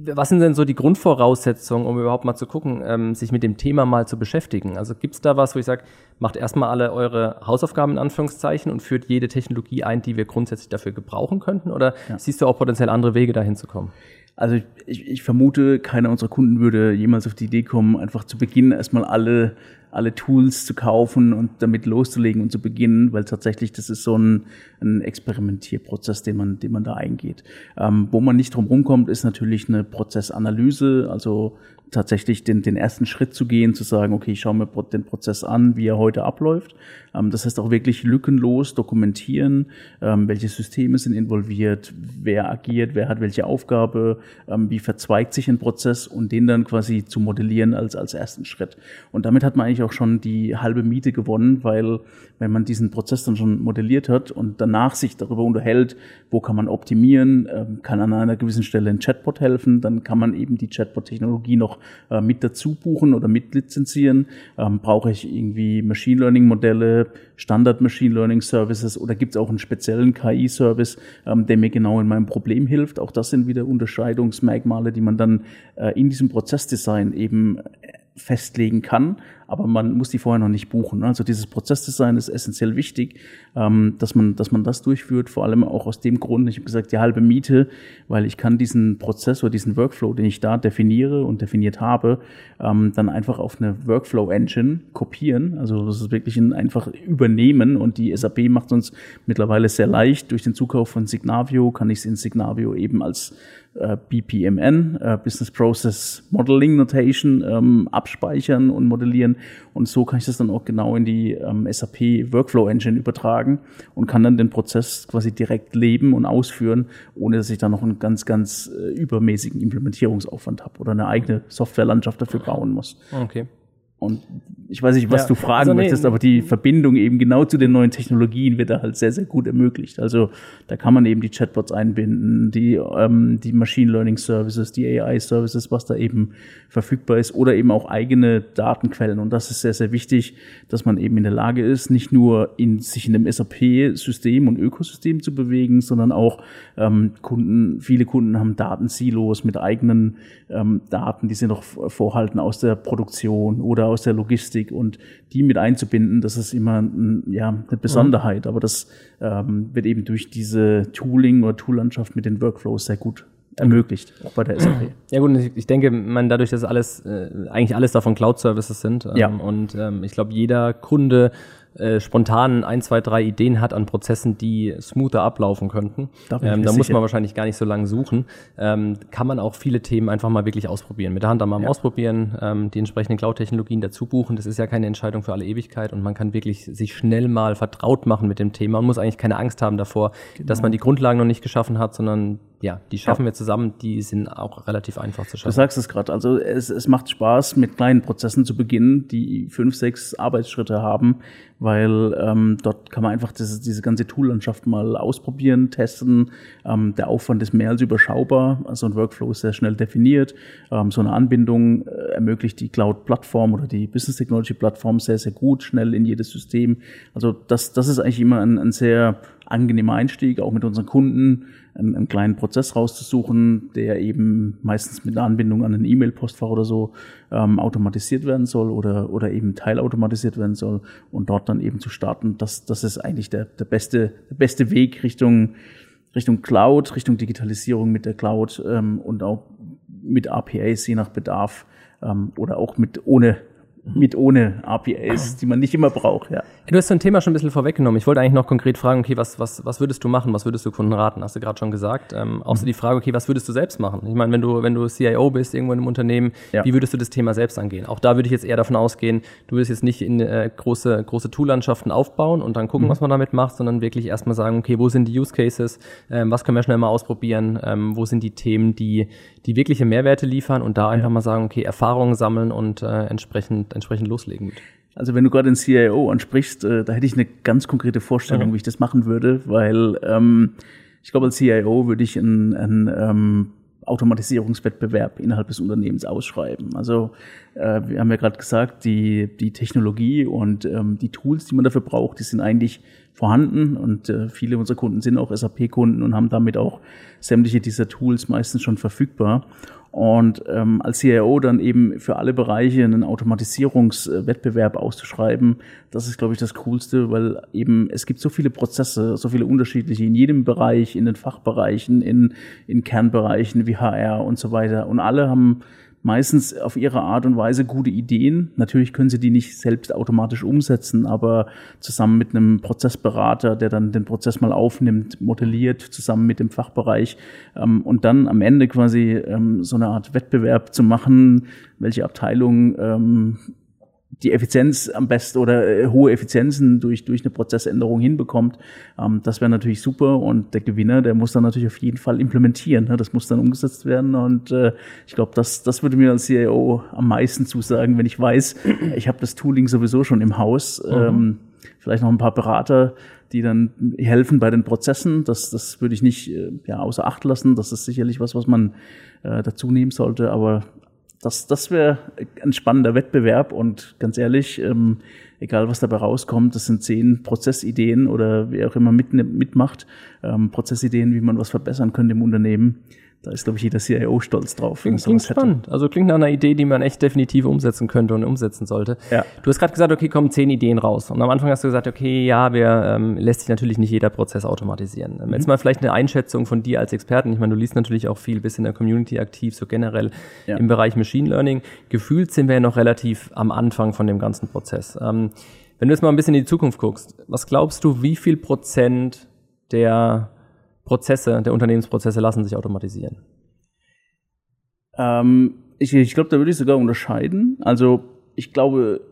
was sind denn so die Grundvoraussetzungen, um überhaupt mal zu gucken, ähm, sich mit dem Thema mal zu beschäftigen? Also gibt es da was, wo ich sage, macht erstmal alle eure Hausaufgaben in Anführungszeichen und führt jede Technologie ein, die wir grundsätzlich dafür gebrauchen könnten? Oder ja. siehst du auch potenziell andere Wege, dahin zu kommen? Also ich, ich vermute, keiner unserer Kunden würde jemals auf die Idee kommen, einfach zu Beginn erstmal alle, alle Tools zu kaufen und damit loszulegen und zu beginnen, weil tatsächlich das ist so ein, ein Experimentierprozess, den man, den man da eingeht. Ähm, wo man nicht drum rumkommt, ist natürlich eine Prozessanalyse, also tatsächlich den, den ersten Schritt zu gehen, zu sagen, okay, ich schaue mir den Prozess an, wie er heute abläuft. Ähm, das heißt auch wirklich lückenlos dokumentieren, ähm, welche Systeme sind involviert, wer agiert, wer hat welche Aufgabe, ähm, wie verzweigt sich ein Prozess und den dann quasi zu modellieren als, als ersten Schritt. Und damit hat man eigentlich auch schon die halbe Miete gewonnen, weil wenn man diesen Prozess dann schon modelliert hat und danach sich darüber unterhält, wo kann man optimieren, kann an einer gewissen Stelle ein Chatbot helfen, dann kann man eben die Chatbot-Technologie noch äh, mit dazu buchen oder mit lizenzieren. Brauche ich irgendwie Machine Learning-Modelle, Standard Machine Learning Services oder gibt es auch einen speziellen KI-Service, ähm, der mir genau in meinem Problem hilft? Auch das sind wieder Unterscheidungsmerkmale, die man dann äh, in diesem Prozessdesign eben festlegen kann. Aber man muss die vorher noch nicht buchen. Also dieses Prozessdesign ist essentiell wichtig, ähm, dass man, dass man das durchführt, vor allem auch aus dem Grund, ich habe gesagt, die halbe Miete, weil ich kann diesen Prozess oder diesen Workflow, den ich da definiere und definiert habe, ähm, dann einfach auf eine Workflow-Engine kopieren. Also das ist wirklich ein einfach übernehmen und die SAP macht uns mittlerweile sehr leicht. Durch den Zukauf von Signavio kann ich es in Signavio eben als äh, BPMN, äh, Business Process Modeling Notation, ähm, abspeichern und modellieren. Und so kann ich das dann auch genau in die ähm, SAP Workflow Engine übertragen und kann dann den Prozess quasi direkt leben und ausführen, ohne dass ich da noch einen ganz, ganz äh, übermäßigen Implementierungsaufwand habe oder eine eigene Softwarelandschaft dafür bauen muss. Okay. Und ich weiß nicht, was Ja, du fragen also nee, möchtest, aber die Verbindung eben genau zu den neuen Technologien wird da halt sehr, sehr gut ermöglicht. Also da kann man eben die Chatbots einbinden, die, ähm, die Machine Learning Services, die AI Services, was da eben verfügbar ist oder eben auch eigene Datenquellen. Und das ist sehr, sehr wichtig, dass man eben in der Lage ist, nicht nur in, sich in dem SAP-System und Ökosystem zu bewegen, sondern auch ähm, Kunden, viele Kunden haben Datensilos mit eigenen ähm, Daten, die sie noch vorhalten aus der Produktion oder aus der Logistik und die mit einzubinden, das ist immer ein, ja, eine Besonderheit. Aber das ähm, wird eben durch diese Tooling oder Toollandschaft mit den Workflows sehr gut ermöglicht, auch bei der SAP. Ja gut, ich, ich denke, man dadurch, dass alles äh, eigentlich alles davon Cloud-Services sind ähm, Ja. und ähm, ich glaube, jeder Kunde äh, spontan ein, zwei, drei Ideen hat an Prozessen, die smoother ablaufen könnten. Da Ähm, da muss man wahrscheinlich gar nicht so lange suchen. Ähm, kann man auch viele Themen einfach mal wirklich ausprobieren. Mit der Hand einmal Ja. ausprobieren, ähm, die entsprechenden Cloud-Technologien dazu buchen. Das ist ja keine Entscheidung für alle Ewigkeit und man kann wirklich sich schnell mal vertraut machen mit dem Thema und muss eigentlich keine Angst haben davor, dass Genau. man die Grundlagen noch nicht geschaffen hat, sondern ja, die schaffen wir zusammen. Die sind auch relativ einfach zu Du schaffen. sagst es gerade, also es, es macht Spaß, mit kleinen Prozessen zu beginnen, die fünf, sechs Arbeitsschritte haben, weil ähm, dort kann man einfach diese, diese ganze Toollandschaft mal ausprobieren, testen. Ähm, der Aufwand ist mehr als überschaubar, also ein Workflow ist sehr schnell definiert. Ähm, so eine Anbindung äh, ermöglicht die Cloud-Plattform oder die Business Technology-Plattform sehr, sehr gut, schnell in jedes System. Also das, das ist eigentlich immer ein, ein sehr angenehmer Einstieg, auch mit unseren Kunden, einen, einen kleinen Prozess rauszusuchen, der eben meistens mit einer Anbindung an ein E-Mail-Postfach oder so ähm, automatisiert werden soll oder, oder eben teilautomatisiert werden soll und dort dann eben zu starten. Das, das ist eigentlich der, der, beste, der beste Weg Richtung, Richtung Cloud, Richtung Digitalisierung mit der Cloud ähm, und auch mit APIs je nach Bedarf ähm, oder auch mit ohne mit ohne APIs, die man nicht immer braucht, ja. Du hast so ein Thema schon ein bisschen vorweggenommen. Ich wollte eigentlich noch konkret fragen, okay, was, was, was würdest du machen? Was würdest du Kunden raten? Hast du gerade schon gesagt. Ähm, auch so die Frage, okay, was würdest du selbst machen? Ich meine, wenn du, wenn du CIO bist, irgendwo in einem Unternehmen, Ja. wie würdest du das Thema selbst angehen? Auch da würde ich jetzt eher davon ausgehen, du würdest jetzt nicht in äh, große, große Toollandschaften aufbauen und dann gucken, was man damit macht, sondern wirklich erstmal sagen, okay, wo sind die Use Cases? Ähm, was können wir schnell mal ausprobieren? Ähm, wo sind die Themen, die, die wirkliche Mehrwerte liefern? Und da einfach mal sagen, okay, Erfahrungen sammeln und äh, entsprechend, entsprechend loslegen. mit. Also wenn du gerade den CIO ansprichst, äh, da hätte ich eine ganz konkrete Vorstellung, wie ich das machen würde, weil ähm, ich glaube, als CIO würde ich einen, einen ähm, Automatisierungswettbewerb innerhalb des Unternehmens ausschreiben. Also äh, wir haben ja gerade gesagt, die, die Technologie und ähm, die Tools, die man dafür braucht, die sind eigentlich vorhanden und äh, viele unserer Kunden sind auch SAP-Kunden und haben damit auch sämtliche dieser Tools meistens schon verfügbar. Und ähm, als CIO dann eben für alle Bereiche einen Automatisierungswettbewerb auszuschreiben, das ist, glaube ich, das Coolste, weil eben es gibt so viele Prozesse, so viele unterschiedliche in jedem Bereich, in den Fachbereichen, in, in Kernbereichen wie HR und so weiter. Und alle haben meistens auf ihre Art und Weise gute Ideen. Natürlich können sie die nicht selbst automatisch umsetzen, aber zusammen mit einem Prozessberater, der dann den Prozess mal aufnimmt, modelliert, zusammen mit dem Fachbereich ähm, und dann am Ende quasi ähm, so eine Art Wettbewerb zu machen, welche Abteilung ähm, die Effizienz am besten oder äh, hohe Effizienzen durch, durch eine Prozessänderung hinbekommt. Ähm, das wäre natürlich super und der Gewinner, der muss dann natürlich auf jeden Fall implementieren. Ne? Das muss dann umgesetzt werden und äh, ich glaube, das, das würde mir als CIO am meisten zusagen, wenn ich weiß, *clears throat* ich habe das Tooling sowieso schon im Haus. Ähm, vielleicht noch ein paar Berater, die dann helfen bei den Prozessen. Das, das würde ich nicht äh, ja, außer Acht lassen. Das ist sicherlich was, was man äh, dazu nehmen sollte. Aber das, das wäre ein spannender Wettbewerb und ganz ehrlich, ähm, egal was dabei rauskommt, das sind zehn Prozessideen oder wer auch immer mit, mitmacht, ähm, Prozessideen, wie man was verbessern könnte im Unternehmen. Da ist, glaube ich, jeder CIO stolz drauf. Klingt, klingt spannend. Also klingt nach einer Idee, die man echt definitiv umsetzen könnte und umsetzen sollte. Ja. Du hast gerade gesagt, okay, kommen zehn Ideen raus. Und am Anfang hast du gesagt, okay, ja, wir ähm, lässt sich natürlich nicht jeder Prozess automatisieren. Ähm, mhm. Jetzt mal vielleicht eine Einschätzung von dir als Experten. Ich meine, du liest natürlich auch viel, bist in der Community aktiv, so generell ja. im Bereich Machine Learning. Gefühlt sind wir ja noch relativ am Anfang von dem ganzen Prozess. Ähm, wenn du jetzt mal ein bisschen in die Zukunft guckst, was glaubst du, wie viel Prozent der Prozesse, der Unternehmensprozesse lassen sich automatisieren? Ähm, ich ich glaube, da würde ich sogar unterscheiden. Also ich glaube,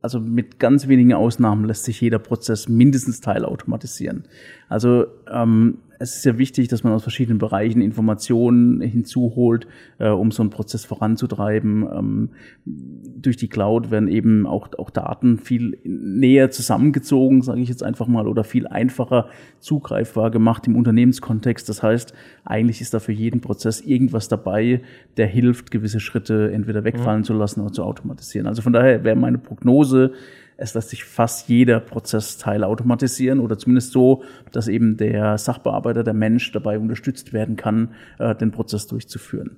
also mit ganz wenigen Ausnahmen lässt sich jeder Prozess mindestens teilautomatisieren. Also ähm, es ist ja wichtig, dass man aus verschiedenen Bereichen Informationen hinzuholt, äh, um so einen Prozess voranzutreiben. Ähm, durch die Cloud werden eben auch, auch Daten viel näher zusammengezogen, sage ich jetzt einfach mal, oder viel einfacher zugreifbar gemacht im Unternehmenskontext. Das heißt, eigentlich ist da für jeden Prozess irgendwas dabei, der hilft, gewisse Schritte entweder wegfallen mhm. zu lassen oder zu automatisieren. Also von daher wäre meine Prognose, es lässt sich fast jeder Prozessteil automatisieren oder zumindest so, dass eben der Sachbearbeiter, der Mensch dabei unterstützt werden kann, äh, den Prozess durchzuführen.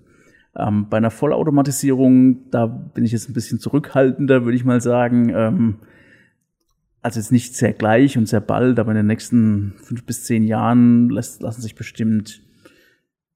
Ähm, bei einer Vollautomatisierung, da bin ich jetzt ein bisschen zurückhaltender, würde ich mal sagen. Ähm, also jetzt nicht sehr gleich und sehr bald, aber in den nächsten fünf bis zehn Jahren lassen sich bestimmt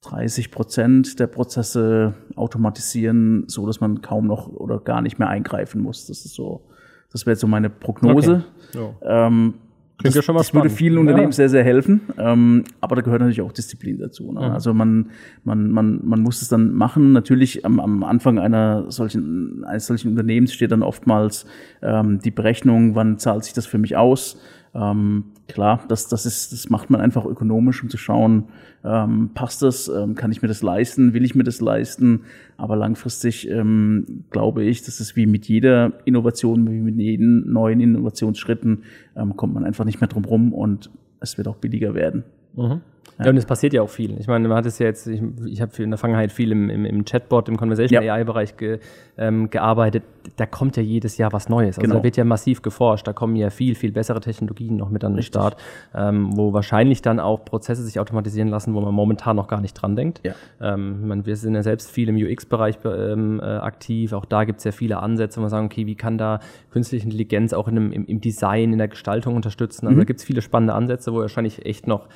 30 Prozent der Prozesse automatisieren, so dass man kaum noch oder gar nicht mehr eingreifen muss. Das ist so das wäre so meine Prognose. Okay. Ähm, Klingt das, ja schon mal das spannend. würde vielen Unternehmen ja. sehr, sehr helfen. Ähm, aber da gehört natürlich auch Disziplin dazu. Ne? Mhm. Also man, man, man, man muss es dann machen. Natürlich am, am Anfang einer solchen, eines solchen Unternehmens steht dann oftmals ähm, die Berechnung, wann zahlt sich das für mich aus. Ähm, klar, das, das, ist, das macht man einfach ökonomisch, um zu schauen, ähm, passt das, ähm, kann ich mir das leisten, will ich mir das leisten. Aber langfristig ähm, glaube ich, dass es wie mit jeder Innovation, wie mit jeden neuen Innovationsschritten, ähm, kommt man einfach nicht mehr drum rum und es wird auch billiger werden. Mhm. Ja. ja, und es passiert ja auch viel. Ich meine, man hat es ja jetzt, ich, ich habe in der Vergangenheit viel im, im, im Chatbot, im Conversation ja. AI-Bereich ge, ähm, gearbeitet. Da kommt ja jedes Jahr was Neues. Also genau. da wird ja massiv geforscht. Da kommen ja viel, viel bessere Technologien noch mit an den Start, ähm, wo wahrscheinlich dann auch Prozesse sich automatisieren lassen, wo man momentan noch gar nicht dran denkt. Ja. Ähm, man, wir sind ja selbst viel im UX-Bereich ähm, äh, aktiv. Auch da gibt es ja viele Ansätze, wo man sagen, okay, wie kann da künstliche Intelligenz auch in einem, im, im Design, in der Gestaltung unterstützen? Also mhm. da gibt es viele spannende Ansätze, wo wahrscheinlich echt noch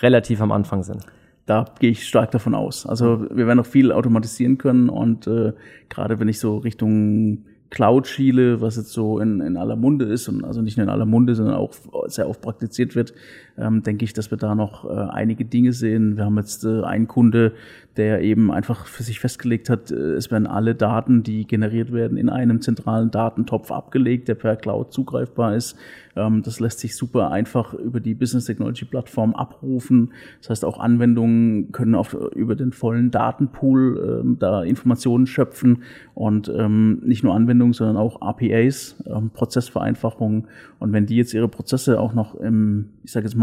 relativ am Anfang sind. Da gehe ich stark davon aus. Also wir werden noch viel automatisieren können und äh, gerade wenn ich so Richtung Cloud schiele, was jetzt so in, in aller Munde ist und also nicht nur in aller Munde, sondern auch sehr oft praktiziert wird, ähm, denke ich, dass wir da noch äh, einige Dinge sehen. Wir haben jetzt äh, einen Kunde, der eben einfach für sich festgelegt hat, äh, es werden alle Daten, die generiert werden, in einem zentralen Datentopf abgelegt, der per Cloud zugreifbar ist. Ähm, das lässt sich super einfach über die Business Technology Plattform abrufen. Das heißt, auch Anwendungen können auf, über den vollen Datenpool ähm, da Informationen schöpfen und ähm, nicht nur Anwendungen, sondern auch APIs, ähm, Prozessvereinfachungen. Und wenn die jetzt ihre Prozesse auch noch im, ich sage jetzt mal,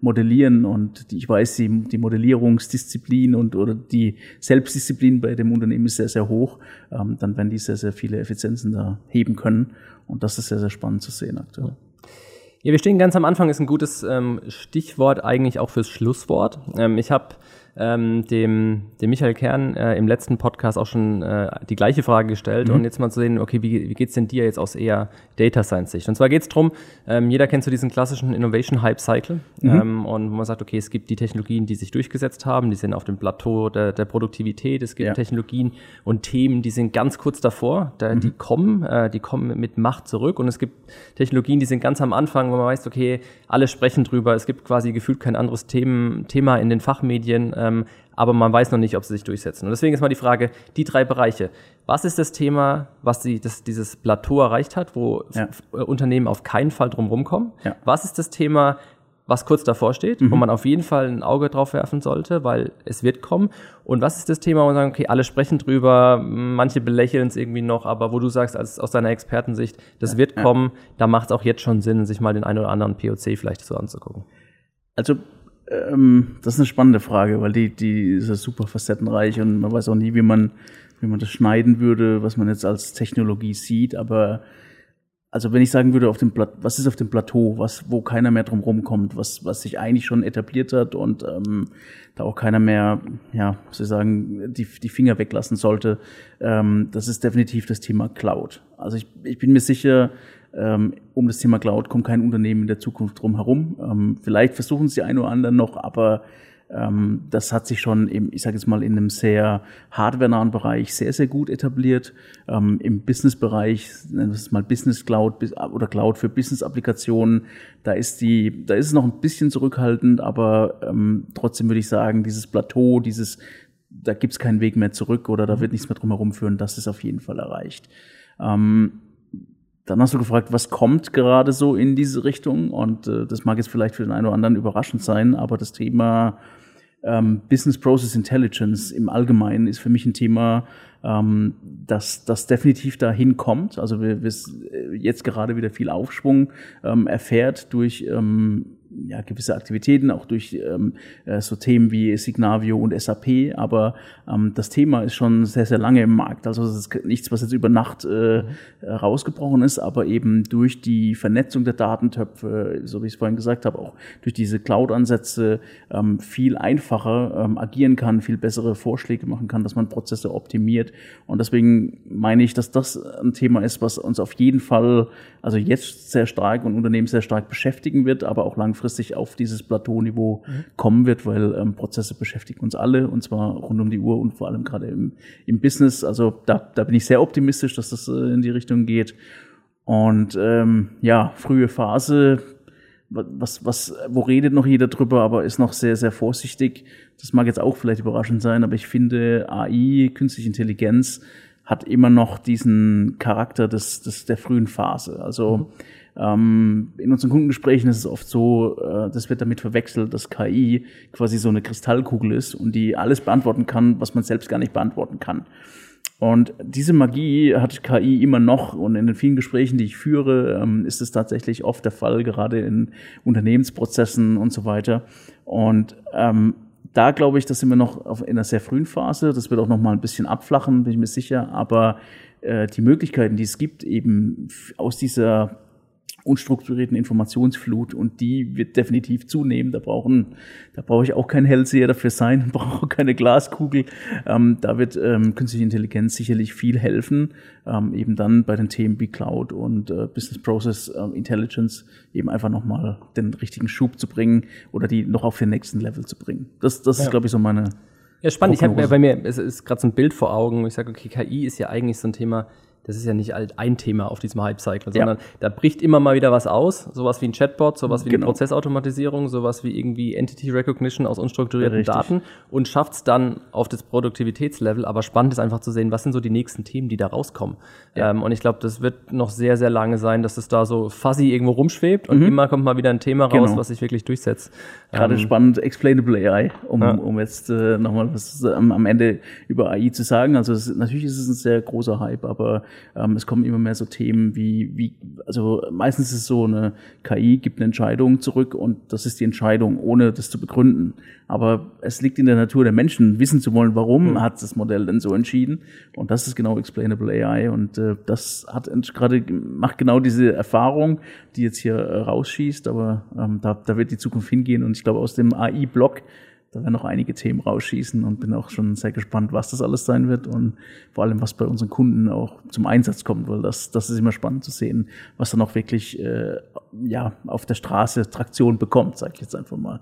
modellieren und die, ich weiß, die, die Modellierungsdisziplin und oder die Selbstdisziplin bei dem Unternehmen ist sehr, sehr hoch, ähm, dann werden die sehr, sehr viele Effizienzen da heben können. Und das ist sehr, sehr spannend zu sehen aktuell. Ja, wir stehen ganz am Anfang, ist ein gutes ähm, Stichwort eigentlich auch fürs Schlusswort. Ähm, ich habe ähm, dem, dem Michael Kern äh, im letzten Podcast auch schon äh, die gleiche Frage gestellt mhm. und jetzt mal zu sehen, okay, wie, wie geht's denn dir jetzt aus eher Data Science Sicht? Und zwar geht's drum, ähm, jeder kennt so diesen klassischen Innovation Hype Cycle mhm. ähm, und wo man sagt, okay, es gibt die Technologien, die sich durchgesetzt haben, die sind auf dem Plateau der, der Produktivität, es gibt ja. Technologien und Themen, die sind ganz kurz davor, da, mhm. die kommen, äh, die kommen mit Macht zurück und es gibt Technologien, die sind ganz am Anfang, wo man weiß, okay, alle sprechen drüber, es gibt quasi gefühlt kein anderes Themen, Thema in den Fachmedien, äh, ähm, aber man weiß noch nicht, ob sie sich durchsetzen. Und deswegen ist mal die Frage, die drei Bereiche. Was ist das Thema, was die, das, dieses Plateau erreicht hat, wo ja. Unternehmen auf keinen Fall drum rumkommen? Ja. Was ist das Thema, was kurz davor steht, mhm. wo man auf jeden Fall ein Auge drauf werfen sollte, weil es wird kommen. Und was ist das Thema, wo man sagt, okay, alle sprechen drüber, manche belächeln es irgendwie noch, aber wo du sagst, als, aus deiner Expertensicht, das ja, wird kommen, da macht es auch jetzt schon Sinn, sich mal den einen oder anderen POC vielleicht so anzugucken. Also ähm, das ist eine spannende Frage, weil die, die ist ja super facettenreich und man weiß auch nie, wie man, wie man das schneiden würde, was man jetzt als Technologie sieht. Aber also wenn ich sagen würde, auf dem Pla was ist auf dem Plateau, was, wo keiner mehr drum rumkommt, was, was sich eigentlich schon etabliert hat und ähm, da auch keiner mehr, ja, soll ich sagen, die, die Finger weglassen sollte, ähm, das ist definitiv das Thema Cloud. Also ich, ich bin mir sicher, um das Thema Cloud kommt kein Unternehmen in der Zukunft drum herum. Ähm, vielleicht versuchen sie ein oder anderen noch, aber ähm, das hat sich schon im, ich sage jetzt mal, in einem sehr hardwarenahen Bereich sehr, sehr gut etabliert. Ähm, Im Business-Bereich, nennen wir es mal Business Cloud oder Cloud für Business-Applikationen, da ist die, da ist es noch ein bisschen zurückhaltend, aber ähm, trotzdem würde ich sagen, dieses Plateau, dieses, da gibt es keinen Weg mehr zurück oder da wird nichts mehr drum herum führen, das ist auf jeden Fall erreicht. Ähm, dann hast du gefragt, was kommt gerade so in diese Richtung? Und äh, das mag jetzt vielleicht für den einen oder anderen überraschend sein, aber das Thema ähm, Business Process Intelligence im Allgemeinen ist für mich ein Thema, ähm, das, das definitiv dahin kommt. Also wir, wir äh, jetzt gerade wieder viel Aufschwung ähm, erfährt durch ähm, ja, gewisse Aktivitäten, auch durch ähm, äh, so Themen wie Signavio und SAP, aber ähm, das Thema ist schon sehr, sehr lange im Markt. Also es ist nichts, was jetzt über Nacht äh, rausgebrochen ist, aber eben durch die Vernetzung der Datentöpfe, so wie ich es vorhin gesagt habe, auch durch diese Cloud-Ansätze ähm, viel einfacher ähm, agieren kann, viel bessere Vorschläge machen kann, dass man Prozesse optimiert. Und deswegen meine ich, dass das ein Thema ist, was uns auf jeden Fall, also jetzt sehr stark und Unternehmen sehr stark beschäftigen wird, aber auch langfristig langfristig auf dieses Plateauniveau mhm. kommen wird, weil ähm, Prozesse beschäftigen uns alle und zwar rund um die Uhr und vor allem gerade im, im Business. Also da, da bin ich sehr optimistisch, dass das äh, in die Richtung geht. Und ähm, ja, frühe Phase, was, was, wo redet noch jeder drüber, aber ist noch sehr, sehr vorsichtig. Das mag jetzt auch vielleicht überraschend sein, aber ich finde AI, künstliche Intelligenz, hat immer noch diesen Charakter des, des der frühen Phase. Also mhm ähm, in unseren Kundengesprächen ist es oft so, äh, das wird damit verwechselt, dass KI quasi so eine Kristallkugel ist und die alles beantworten kann, was man selbst gar nicht beantworten kann. Und diese Magie hat KI immer noch und in den vielen Gesprächen, die ich führe, ähm, ist es tatsächlich oft der Fall, gerade in Unternehmensprozessen und so weiter. Und ähm, da glaube ich, das sind wir noch in einer sehr frühen Phase. Das wird auch noch mal ein bisschen abflachen, bin ich mir sicher. Aber äh, die Möglichkeiten, die es gibt, eben aus dieser unstrukturierten Informationsflut und die wird definitiv zunehmen. Da brauchen, da brauche ich auch kein Hellseher dafür sein, *laughs* brauche keine Glaskugel. Ähm, da wird ähm, künstliche Intelligenz sicherlich viel helfen, ähm, eben dann bei den Themen wie Cloud und äh, Business Process äh, Intelligence eben einfach nochmal den richtigen Schub zu bringen oder die noch auf den nächsten Level zu bringen. Das, das ja. ist, glaube ich, so meine. Ja, spannend. Prognose. Ich habe bei mir, es ist gerade so ein Bild vor Augen, wo ich sage, okay, KI ist ja eigentlich so ein Thema, das ist ja nicht ein Thema auf diesem Hype-Cycle, sondern ja. da bricht immer mal wieder was aus, sowas wie ein Chatbot, sowas wie genau. eine Prozessautomatisierung, sowas wie irgendwie Entity Recognition aus unstrukturierten Richtig. Daten und schafft es dann auf das Produktivitätslevel. Aber spannend ist einfach zu sehen, was sind so die nächsten Themen, die da rauskommen. Ja. Ähm, und ich glaube, das wird noch sehr, sehr lange sein, dass es da so fuzzy irgendwo rumschwebt und mhm. immer kommt mal wieder ein Thema raus, genau. was sich wirklich durchsetzt. Gerade ähm, spannend, Explainable AI, um, ja. um jetzt äh, nochmal was ähm, am Ende über AI zu sagen. Also es, natürlich ist es ein sehr großer Hype, aber ähm, es kommen immer mehr so Themen wie, wie, also meistens ist es so, eine KI gibt eine Entscheidung zurück und das ist die Entscheidung, ohne das zu begründen. Aber es liegt in der Natur der Menschen, wissen zu wollen, warum mhm. hat das Modell denn so entschieden. Und das ist genau Explainable AI. Und äh, das hat gerade macht genau diese Erfahrung, die jetzt hier äh, rausschießt. Aber ähm, da, da wird die Zukunft hingehen. Und ich glaube, aus dem AI-Block da werden noch einige Themen rausschießen und bin auch schon sehr gespannt, was das alles sein wird und vor allem, was bei unseren Kunden auch zum Einsatz kommt, weil das, das ist immer spannend zu sehen, was dann auch wirklich äh, ja, auf der Straße Traktion bekommt, sage ich jetzt einfach mal.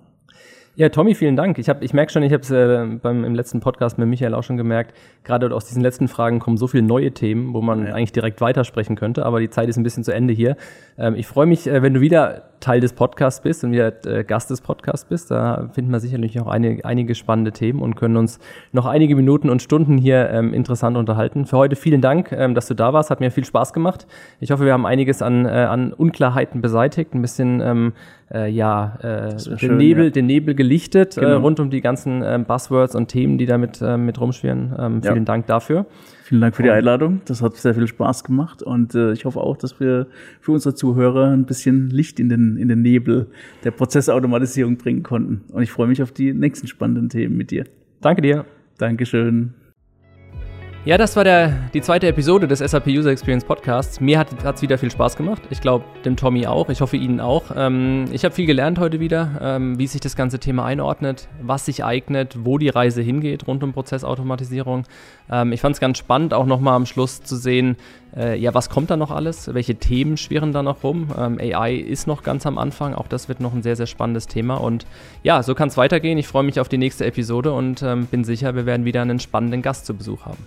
Ja, Tommy, vielen Dank. Ich, hab, ich merke schon, ich habe es äh, beim im letzten Podcast mit Michael auch schon gemerkt, gerade aus diesen letzten Fragen kommen so viele neue Themen, wo man ja. eigentlich direkt weitersprechen könnte, aber die Zeit ist ein bisschen zu Ende hier. Ähm, ich freue mich, äh, wenn du wieder Teil des Podcasts bist und wieder äh, Gast des Podcasts bist. Da finden wir sicherlich auch eine, einige spannende Themen und können uns noch einige Minuten und Stunden hier ähm, interessant unterhalten. Für heute vielen Dank, ähm, dass du da warst. Hat mir viel Spaß gemacht. Ich hoffe, wir haben einiges an, äh, an Unklarheiten beseitigt, ein bisschen ähm, äh, ja, äh, den, schön, Nebel, ja. den Nebel gelichtet äh, genau. äh, rund um die ganzen äh, Buzzwords und Themen, die damit äh, mit rumschwirren. Ähm, vielen ja. Dank dafür. Vielen Dank für die Einladung. Das hat sehr viel Spaß gemacht und äh, ich hoffe auch, dass wir für unsere Zuhörer ein bisschen Licht in den, in den Nebel der Prozessautomatisierung bringen konnten. Und ich freue mich auf die nächsten spannenden Themen mit dir. Danke dir. Dankeschön. Ja, das war der, die zweite Episode des SAP User Experience Podcasts. Mir hat es wieder viel Spaß gemacht. Ich glaube, dem Tommy auch. Ich hoffe, Ihnen auch. Ähm, ich habe viel gelernt heute wieder, ähm, wie sich das ganze Thema einordnet, was sich eignet, wo die Reise hingeht rund um Prozessautomatisierung. Ähm, ich fand es ganz spannend, auch nochmal am Schluss zu sehen, äh, ja, was kommt da noch alles? Welche Themen schwirren da noch rum? Ähm, AI ist noch ganz am Anfang. Auch das wird noch ein sehr, sehr spannendes Thema. Und ja, so kann es weitergehen. Ich freue mich auf die nächste Episode und ähm, bin sicher, wir werden wieder einen spannenden Gast zu Besuch haben.